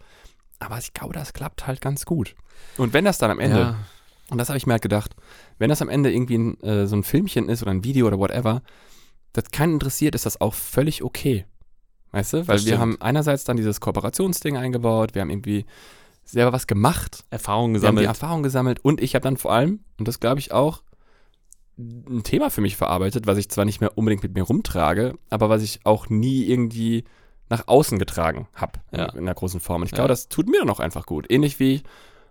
A: Aber ich glaube, das klappt halt ganz gut. Und wenn das dann am Ende,
B: ja.
A: und das habe ich mir halt gedacht, wenn das am Ende irgendwie ein, äh, so ein Filmchen ist oder ein Video oder whatever, das keinen interessiert, ist das auch völlig okay. Weißt du? Weil
B: Das
A: wir
B: stimmt.
A: haben einerseits dann dieses Kooperationsding eingebaut, wir haben irgendwie selber was gemacht,
B: Erfahrung
A: wir haben die
B: gesammelt.
A: Erfahrung gesammelt und ich habe dann vor allem, und das glaube ich auch, ein Thema für mich verarbeitet, was ich zwar nicht mehr unbedingt mit mir rumtrage, aber was ich auch nie irgendwie nach außen getragen habe
B: Ja.
A: in, einer großen Form. Und ich
B: Ja.
A: glaube, das tut mir dann auch einfach gut. Ähnlich wie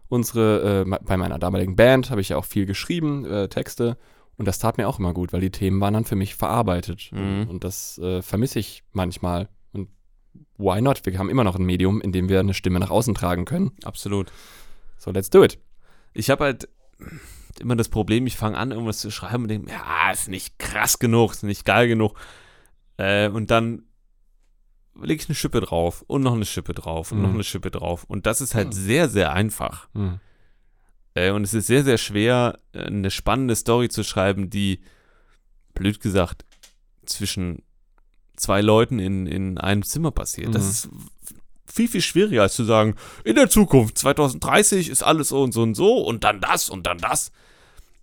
A: unsere, äh, bei meiner damaligen Band habe ich ja auch viel geschrieben, äh, Texte. Und das tat mir auch immer gut, weil die Themen waren dann für mich verarbeitet.
B: Mhm.
A: Und, und das äh, vermisse ich manchmal. Why not? Wir haben immer noch ein Medium, in dem wir eine Stimme nach außen tragen können.
B: Absolut.
A: So, let's do it.
B: Ich habe halt immer das Problem, ich fange an, irgendwas zu schreiben und denke, ja, ist nicht krass genug, ist nicht geil genug. Äh, und dann lege ich eine Schippe drauf und noch eine Schippe drauf und
A: Mhm.
B: noch eine Schippe drauf. Und das ist halt
A: Mhm.
B: sehr, sehr einfach.
A: Hm.
B: Äh, und es ist sehr, sehr schwer, äh, eine spannende Story zu schreiben, die, blöd gesagt, zwischen zwei Leuten in, in einem Zimmer passiert. Das
A: Mhm.
B: ist viel, viel schwieriger, als zu sagen, in der Zukunft, 2030 ist alles so und so und so und dann das und dann das.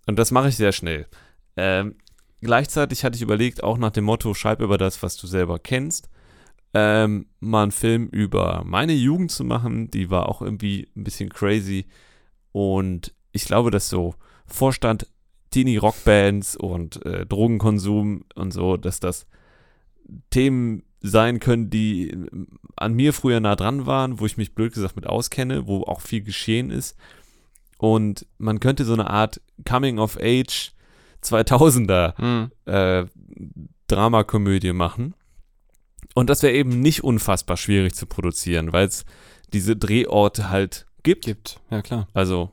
B: Und das mache ich sehr schnell. Ähm, gleichzeitig hatte ich überlegt, auch nach dem Motto, schreib über das, was du selber kennst, ähm, mal einen Film über meine Jugend zu machen. Die war auch irgendwie ein bisschen crazy. Und ich glaube, dass so Vorstand Teenie-Rockbands und äh, Drogenkonsum und so, dass das Themen sein können, die äh, an mir früher nah dran waren, wo ich mich blöd gesagt mit auskenne, wo auch viel geschehen ist. Und man könnte so eine Art Coming-of-Age 2000er
A: Hm.
B: äh, Dramakomödie machen. Und das wäre eben nicht unfassbar schwierig zu produzieren, weil es diese Drehorte halt gibt.
A: Gibt, ja klar.
B: Also,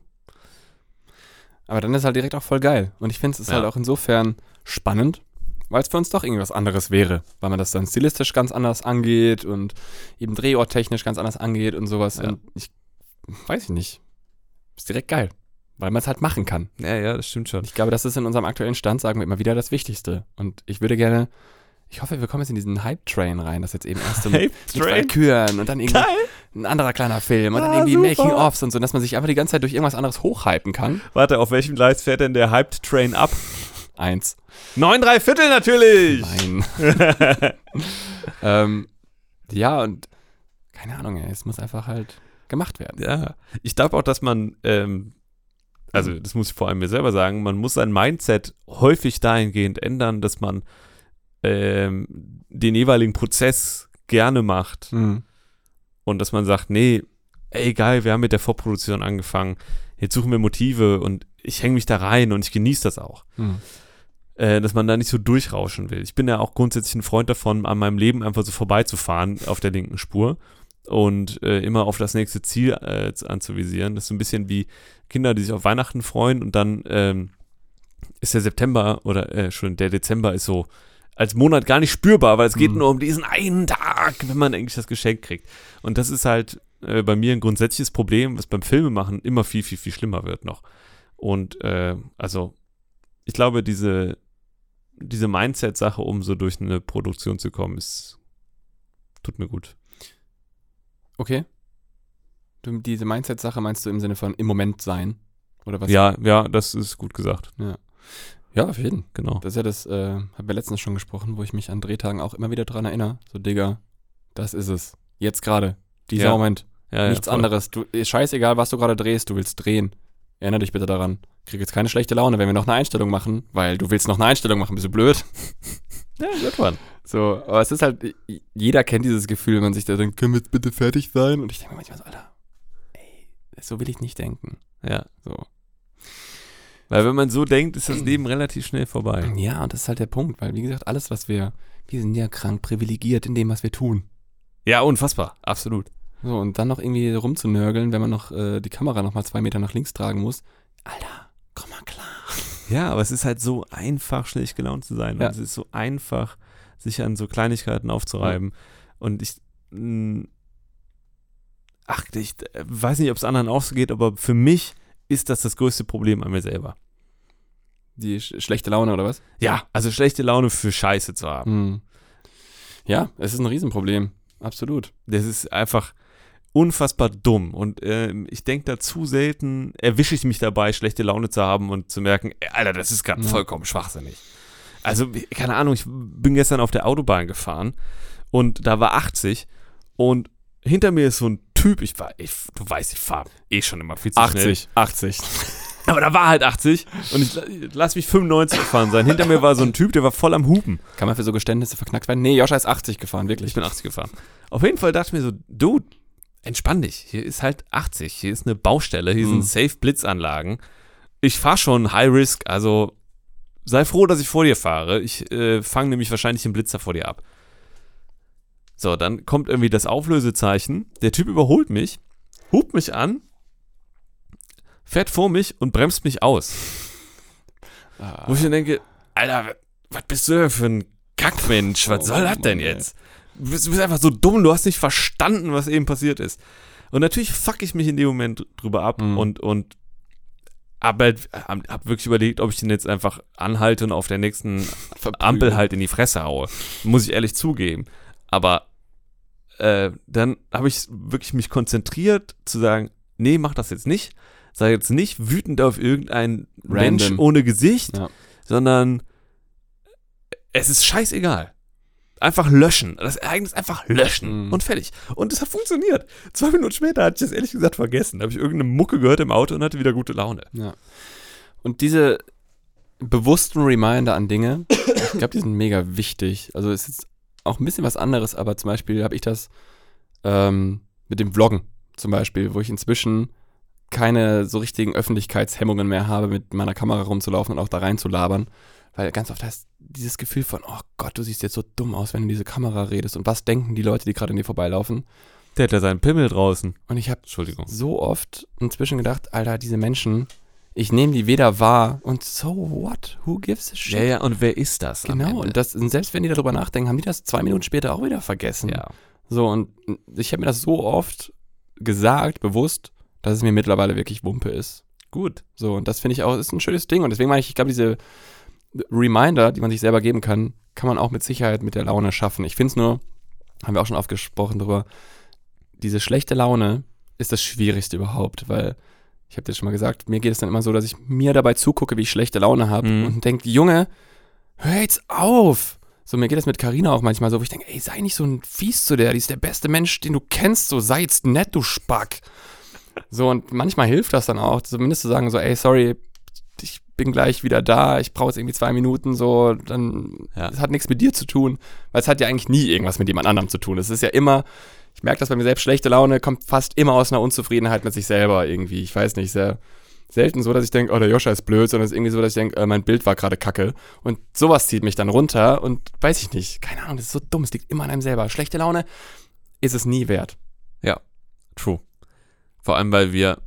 A: Aber dann ist halt direkt auch voll geil. Und ich finde es ist
B: Ja.
A: halt auch insofern spannend, weil es für uns doch irgendwas anderes wäre. Weil man das dann stilistisch ganz anders angeht und eben drehorttechnisch ganz anders angeht und sowas.
B: Ja.
A: Und ich weiß ich nicht. Ist direkt geil. Weil man es halt machen kann.
B: ja, ja, das stimmt schon.
A: Ich glaube, das ist in unserem aktuellen Stand, sagen wir immer wieder, das Wichtigste. Und ich würde gerne, ich hoffe, wir kommen jetzt in diesen Hype-Train rein, das jetzt eben erst so mit, mit Valkyren und dann irgendwie ein anderer kleiner Film und dann
B: Ah,
A: irgendwie
B: super.
A: Making-ofs und so, dass man sich einfach die ganze Zeit durch irgendwas anderes hochhypen kann.
B: Warte, auf welchem Gleis fährt denn der Hyped Train ab?
A: Eins.
B: Neun, drei Viertel natürlich!
A: Nein. (laughs) ähm, ja, und keine Ahnung, ey, es muss einfach halt gemacht werden.
B: Ja, ich glaube auch, dass man, ähm, also das muss ich vor allem mir selber sagen, man muss sein Mindset häufig dahingehend ändern, dass man ähm, den jeweiligen Prozess gerne macht
A: Mhm.
B: und dass man sagt, nee, ey, geil, wir haben mit der Vorproduktion angefangen, jetzt suchen wir Motive und ich hänge mich da rein und ich genieße das auch.
A: Mhm.
B: Äh, dass man da nicht so durchrauschen will. Ich bin ja auch grundsätzlich ein Freund davon, an meinem Leben einfach so vorbeizufahren auf der linken Spur und äh, immer auf das nächste Ziel äh, anzuvisieren. Das ist so ein bisschen wie Kinder, die sich auf Weihnachten freuen und dann ähm, ist der September oder äh, schon der Dezember ist so als Monat gar nicht spürbar, weil es geht
A: Mhm.
B: nur um diesen einen Tag, wenn man eigentlich das Geschenk kriegt. Und das ist halt äh, bei mir ein grundsätzliches Problem, was beim Filmemachen immer viel, viel, viel schlimmer wird noch. Und äh, also ich glaube, diese, diese Mindset-Sache, um so durch eine Produktion zu kommen, ist tut mir gut.
A: Okay. Du, diese Mindset-Sache meinst du im Sinne von im Moment sein? Oder was?
B: Ja, ja, das ist gut gesagt.
A: Ja, auf jeden.
B: Genau.
A: Das ist ja das, äh, haben wir letztens schon gesprochen, wo ich mich an Drehtagen auch immer wieder dran erinnere. So, Digga, das ist es. Jetzt gerade. Dieser
B: Ja.
A: Moment.
B: Ja, ja,
A: Nichts
B: voll.
A: anderes. Du, scheißegal, was du gerade drehst, du willst drehen. Erinnere dich bitte daran. Krieg jetzt keine schlechte Laune, wenn wir noch eine Einstellung machen, weil du willst noch eine Einstellung machen. Bist du blöd? (laughs)
B: Ja, wird man.
A: So, aber es ist halt, jeder kennt dieses Gefühl, wenn man sich da denkt, können wir jetzt bitte fertig sein? Und ich denke mir manchmal so, Alter, ey, so will ich nicht denken.
B: Ja.
A: So.
B: Weil wenn man so denkt, ist das (clears throat) Leben relativ schnell vorbei.
A: Ja, und das ist halt der Punkt, weil wie gesagt, alles, was wir, wir sind ja krank privilegiert in dem, was wir tun.
B: Ja, unfassbar. Absolut.
A: So, und dann noch irgendwie rumzunörgeln, wenn man noch äh, die Kamera noch mal zwei Meter nach links tragen muss. Alter, komm mal klar. (laughs)
B: Ja, aber es ist halt so einfach, schlecht gelaunt zu sein.
A: Ja.
B: Und es ist so einfach, sich an so Kleinigkeiten aufzureiben. Und ich. mh, Ach, ich äh, weiß nicht, ob es anderen auch so geht, aber für mich ist das das größte Problem an mir selber.
A: Die sch schlechte Laune oder was?
B: Ja, also schlechte Laune für Scheiße zu haben.
A: Hm. Ja, es ist ein Riesenproblem. Absolut.
B: Das ist einfach unfassbar dumm. Und ähm, ich denke da zu selten, erwische ich mich dabei, schlechte Laune zu haben und zu merken, ey, Alter, das ist gerade
A: Ja.
B: vollkommen schwachsinnig. Also, keine Ahnung, ich bin gestern auf der Autobahn gefahren und da war 80 und hinter mir ist so ein Typ, ich war, ich, du weißt, ich fahre eh schon immer viel zu schnell.
A: 80, 80. (laughs)
B: Aber da war halt 80 und ich, lass mich 95 fahren sein. Hinter mir war so ein Typ, der war voll am Hupen.
A: Kann man für so Geständnisse verknackt werden? Nee, Joscha ist 80 gefahren, wirklich.
B: Ich bin 80 gefahren. Auf jeden Fall dachte ich mir so, Dude, entspann dich. Hier ist halt 80. Hier ist eine Baustelle. Hier
A: Mhm.
B: sind Safe-Blitzanlagen. Ich fahre schon High Risk, also sei froh, dass ich vor dir fahre. Ich äh, fange nämlich wahrscheinlich den Blitzer vor dir ab. So, dann kommt irgendwie das Auflösezeichen. Der Typ überholt mich, hupt mich an, fährt vor mich und bremst mich aus.
A: Ah,
B: Wo ich mir denke, Alter, was bist du denn für ein Kackmensch? Was
A: Oh
B: soll das denn
A: Mann,
B: jetzt? Du bist einfach so dumm, du hast nicht verstanden, was eben passiert ist. Und natürlich fuck ich mich in dem Moment drüber ab
A: Mhm.
B: und, und hab, halt, hab, wirklich überlegt, ob ich den jetzt einfach anhalte und auf der nächsten
A: verprügeln.
B: Ampel halt in die Fresse haue. Muss ich ehrlich zugeben. Aber äh, dann habe ich wirklich mich konzentriert zu sagen, nee, mach das jetzt nicht. Sei jetzt nicht wütend auf irgendeinen Mensch ohne Gesicht,
A: Ja.
B: sondern es ist scheißegal. Einfach löschen. Das Ereignis einfach löschen.
A: Mhm.
B: Und fertig. Und es hat funktioniert. Zwei Minuten später hatte ich das ehrlich gesagt vergessen. Da habe ich irgendeine Mucke gehört im Auto und hatte wieder gute Laune.
A: Ja. Und diese bewussten Reminder an Dinge, ich glaube, die sind mega wichtig. Also es ist auch ein bisschen was anderes, aber zum Beispiel habe ich das ähm, mit dem Vloggen zum Beispiel, wo ich inzwischen keine so richtigen Öffentlichkeitshemmungen mehr habe, mit meiner Kamera rumzulaufen und auch da rein zu labern. Weil ganz oft hast du dieses Gefühl von, oh Gott, du siehst jetzt so dumm aus, wenn du in diese Kamera redest. Und was denken die Leute, die gerade an dir vorbeilaufen?
B: Der hat ja seinen Pimmel draußen.
A: Und ich habe so oft inzwischen gedacht, Alter, diese Menschen, ich nehme die weder wahr und so what? Who gives a shit?
B: Ja, ja, und wer ist das?
A: Genau, und, das, und selbst wenn die darüber nachdenken, haben die das zwei Minuten später auch wieder vergessen.
B: ja.
A: So, und ich habe mir das so oft gesagt, bewusst, dass es mir mittlerweile wirklich Wumpe ist.
B: Gut.
A: So, und das finde ich auch, ist ein schönes Ding. Und deswegen meine ich, ich glaube, diese Reminder, die man sich selber geben kann, kann man auch mit Sicherheit mit der Laune schaffen. Ich finde es nur, haben wir auch schon oft gesprochen drüber, diese schlechte Laune ist das Schwierigste überhaupt, weil ich habe dir schon mal gesagt, mir geht es dann immer so, dass ich mir dabei zugucke, wie ich schlechte Laune habe
B: Mhm.
A: und denke, Junge, hör jetzt auf. So, mir geht das mit Karina auch manchmal so, wo ich denke, ey, sei nicht so ein Fies zu der, die ist der beste Mensch, den du kennst, so sei jetzt nett, du Spack. So, und manchmal hilft das dann auch, zumindest zu sagen, so, ey, sorry, ich bin gleich wieder da, ich brauche jetzt irgendwie zwei Minuten, so, dann,
B: Ja.
A: das hat nichts mit dir zu tun, weil es hat ja eigentlich nie irgendwas mit jemand anderem zu tun. Es ist ja immer, ich merke das bei mir selbst, schlechte Laune kommt fast immer aus einer Unzufriedenheit mit sich selber irgendwie. Ich weiß nicht, sehr selten so, dass ich denke, oh, der Joscha ist blöd, sondern es ist irgendwie so, dass ich denke, äh, mein Bild war gerade kacke. Und sowas zieht mich dann runter und weiß ich nicht, keine Ahnung, das ist so dumm, es liegt immer an einem selber. Schlechte Laune ist es nie wert.
B: Ja, true. Vor allem, weil wir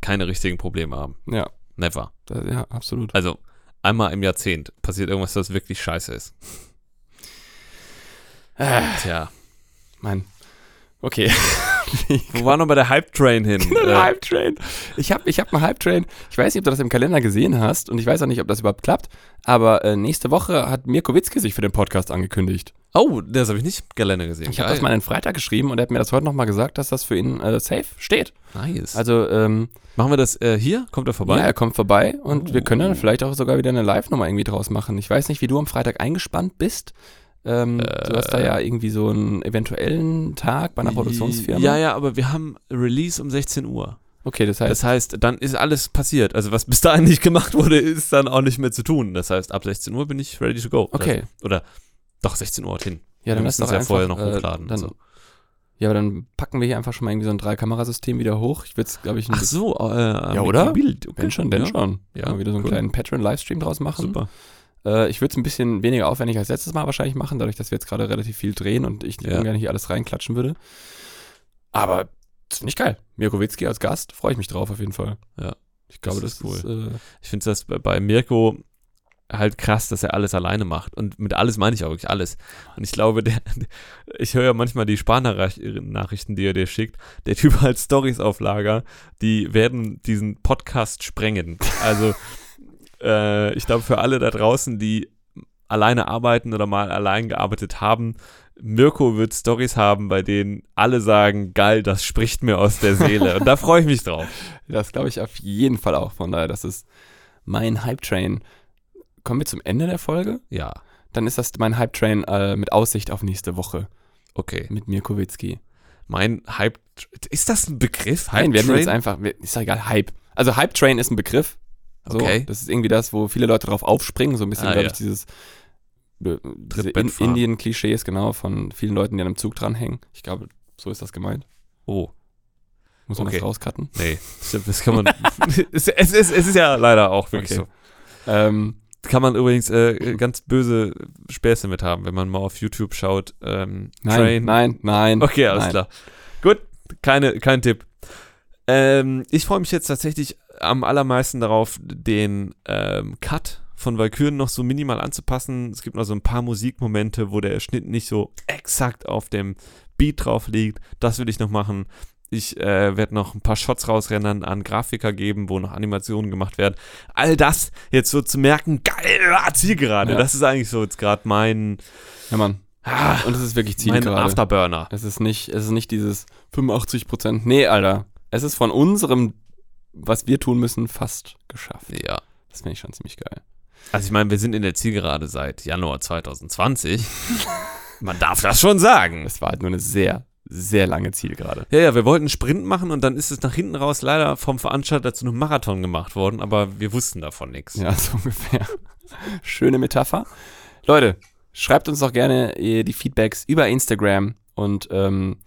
B: keine richtigen Probleme haben.
A: Ja,
B: Never.
A: ja, absolut.
B: Also, einmal im Jahrzehnt passiert irgendwas, das wirklich scheiße ist.
A: Äh,
B: Tja.
A: Mann. Okay. (laughs)
B: Wo war noch bei der Hype-Train hin?
A: Ein (laughs)
B: Äh,
A: Hype Train. Ich habe ich hab einen Hype Train. Ich weiß nicht, ob du das im Kalender gesehen hast und ich weiß auch nicht, ob das überhaupt klappt. Aber äh, nächste Woche hat Mirko Witzke sich für den Podcast angekündigt.
B: oh, das habe ich nicht im Kalender gesehen.
A: Ich habe das mal an den Freitag geschrieben und er hat mir das heute nochmal gesagt, dass das für ihn äh, safe steht.
B: Nice.
A: Also, ähm,
B: Machen wir das äh, hier? Kommt er vorbei?
A: ja, er kommt vorbei und wir können dann
B: Oh.
A: vielleicht auch sogar wieder eine Live-Nummer irgendwie draus machen. Ich weiß nicht, wie du am Freitag eingespannt bist. Ähm, du hast da ja irgendwie so einen eventuellen Tag bei einer Produktionsfirma.
B: Ja, ja, aber wir haben Release um 16 Uhr.
A: Okay, das heißt,
B: Das heißt, dann ist alles passiert. Also was bis dahin nicht gemacht wurde, ist dann auch nicht mehr zu tun. Das heißt, ab 16 Uhr bin ich ready to go.
A: Okay.
B: Oder doch 16 Uhr hin.
A: ja, dann lass
B: müssen
A: doch
B: ja
A: einfach,
B: vorher noch
A: äh,
B: hochladen.
A: Dann,
B: so.
A: Ja, aber dann packen wir hier einfach schon mal irgendwie so ein Drei-Kamerasystem wieder hoch. Ich würde es, glaube ich, ein
B: Ach so, äh,
A: Ja, oder?
B: Bild. Okay.
A: Wenn schon, denn
B: ja.
A: schon.
B: Ja,
A: Ja, wieder so einen
B: cool.
A: kleinen Patreon-Livestream draus machen.
B: Super.
A: Äh, ich würde es ein bisschen weniger aufwendig als letztes Mal wahrscheinlich machen, dadurch, dass wir jetzt gerade relativ viel drehen und ich
B: Ja.
A: ungern hier alles reinklatschen würde. Aber finde ich geil. Mirko Witzki als Gast, freue ich mich drauf auf jeden Fall.
B: Ja,
A: Ich glaube,
B: das
A: das,
B: ist
A: ist, äh,
B: Ich finde das bei- bei Mirko halt krass, dass er alles alleine macht. Und mit alles meine ich auch wirklich alles. Und ich glaube, der, (laughs) ich höre ja manchmal die Sparnachrichten, die er dir schickt. Der Typ hat Stories auf Lager, die werden diesen Podcast sprengen. Also, äh, ich glaube, für alle da draußen, die alleine arbeiten oder mal allein gearbeitet haben, Mirko wird Stories haben, bei denen alle sagen, geil, das spricht mir aus der Seele. Und da freue ich mich drauf. (laughs)
A: das glaube ich auf jeden Fall auch. Von daher, das ist mein Hype-Train. Kommen wir zum Ende der Folge?
B: Ja,
A: Dann ist das mein Hype-Train äh, mit Aussicht auf nächste Woche
B: okay.
A: mit Mirko Witzki.
B: Mein Hype. Ist das ein Begriff?
A: Nein, wir haben
B: Train?
A: jetzt einfach, ist doch egal, Hype. Also Hype-Train ist ein Begriff. So,
B: Okay.
A: Das ist irgendwie das, wo viele Leute drauf aufspringen, so ein bisschen,
B: Ah,
A: glaube
B: ja.
A: ich, dieses äh, diese in. Indien-Klischees, genau, von vielen Leuten, die an einem Zug dranhängen. Ich glaube, so ist das gemeint.
B: Oh,
A: Muss man
B: Okay.
A: das rauscutten?
B: nee. Das kann man. (laughs) es, es, ist, es ist ja leider auch wirklich
A: Okay. Ähm,
B: so. Kann man übrigens äh, ganz böse Späße mit haben, wenn man mal auf YouTube schaut. Ähm,
A: nein,
B: Train.
A: nein, nein.
B: Okay, alles
A: nein.
B: klar. Gut, keine, kein Tipp. Ähm, ich freue mich jetzt tatsächlich am allermeisten darauf, den ähm, Cut von Valkyren noch so minimal anzupassen. Es gibt noch so ein paar Musikmomente, wo der Schnitt nicht so exakt auf dem Beat drauf liegt. Das will ich noch machen. Ich äh, werde noch ein paar Shots rausrennen, an Grafiker geben, wo noch Animationen gemacht werden. All das jetzt so zu merken, geil, ah, Zielgerade.
A: Ja.
B: Das ist eigentlich so jetzt gerade mein,
A: Ja, Mann.
B: ah,
A: Und es ist wirklich
B: mein
A: Zielgerade.
B: Afterburner.
A: Es ist nicht, es ist nicht dieses 85 Prozent. Nee, Alter. Es ist von unserem, was wir tun müssen, fast geschafft.
B: Ja.
A: Das finde ich schon ziemlich geil.
B: Also ich meine, wir sind in der Zielgerade seit Januar 2020. (laughs) Man darf das schon sagen.
A: Es war halt nur eine sehr, sehr lange Zielgerade.
B: Ja, ja, wir wollten einen Sprint machen und dann ist es nach hinten raus leider vom Veranstalter zu einem Marathon gemacht worden, aber wir wussten davon nichts.
A: Ja, (laughs) so ungefähr. Schöne Metapher. Leute, schreibt uns doch gerne äh, die Feedbacks über Instagram und ähm,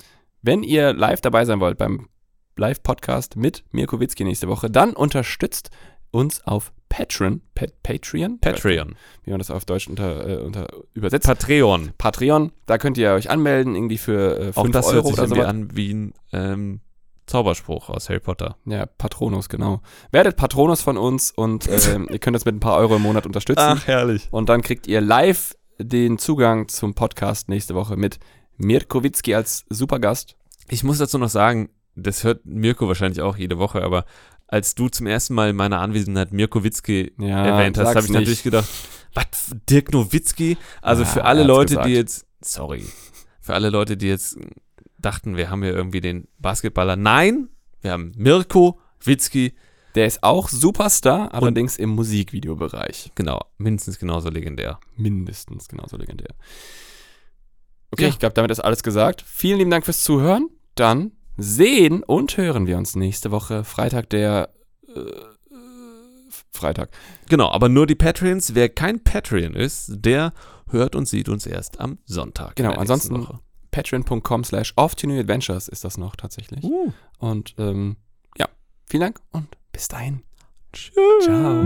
A: wenn ihr live dabei sein wollt beim Live-Podcast mit Mirko Witzki nächste Woche, dann unterstützt uns auf Patreon. Pa Patreon?
B: Patreon.
A: Wie man das auf Deutsch unter, äh, unter übersetzt.
B: Patreon.
A: Patreon. Da könnt ihr euch anmelden, irgendwie für äh, 5
B: Auch das
A: Euro
B: hört sich
A: oder
B: irgendwie
A: sowas.
B: an wie ein ähm, Zauberspruch aus Harry Potter.
A: Ja, Patronus, genau. Werdet Patronus von uns und (laughs) ähm, ihr könnt das mit ein paar Euro im Monat unterstützen.
B: herrlich.
A: Und dann kriegt ihr live den Zugang zum Podcast nächste Woche mit Mirko Witzki als Supergast.
B: Ich muss dazu noch sagen, das hört Mirko wahrscheinlich auch jede Woche, aber als du zum ersten Mal in meiner Anwesenheit Mirko Witzki
A: Ja,
B: erwähnt hast, habe ich
A: nicht.
B: natürlich gedacht, was, Dirk Nowitzki? Also
A: Ja,
B: für alle Leute,
A: gesagt.
B: die jetzt, sorry, für alle Leute, die jetzt dachten, wir haben hier irgendwie den Basketballer. Nein, wir haben Mirko Witzki
A: Der ist auch Superstar, allerdings im Musikvideobereich.
B: Genau, mindestens genauso legendär.
A: Mindestens genauso legendär. Okay,
B: Ja.
A: ich glaube, damit ist alles gesagt. Vielen lieben Dank fürs Zuhören. Dann sehen und hören wir uns nächste Woche, Freitag, der. Äh, Freitag.
B: Genau, aber nur die Patreons. Wer kein Patreon ist, der hört und sieht uns erst am Sonntag.
A: Genau, ansonsten-. Patreon.com slash off to new adventures ist das noch tatsächlich.
B: Uh,
A: Und ähm, ja, vielen Dank und bis dahin.
B: tschüss.
A: Ciao.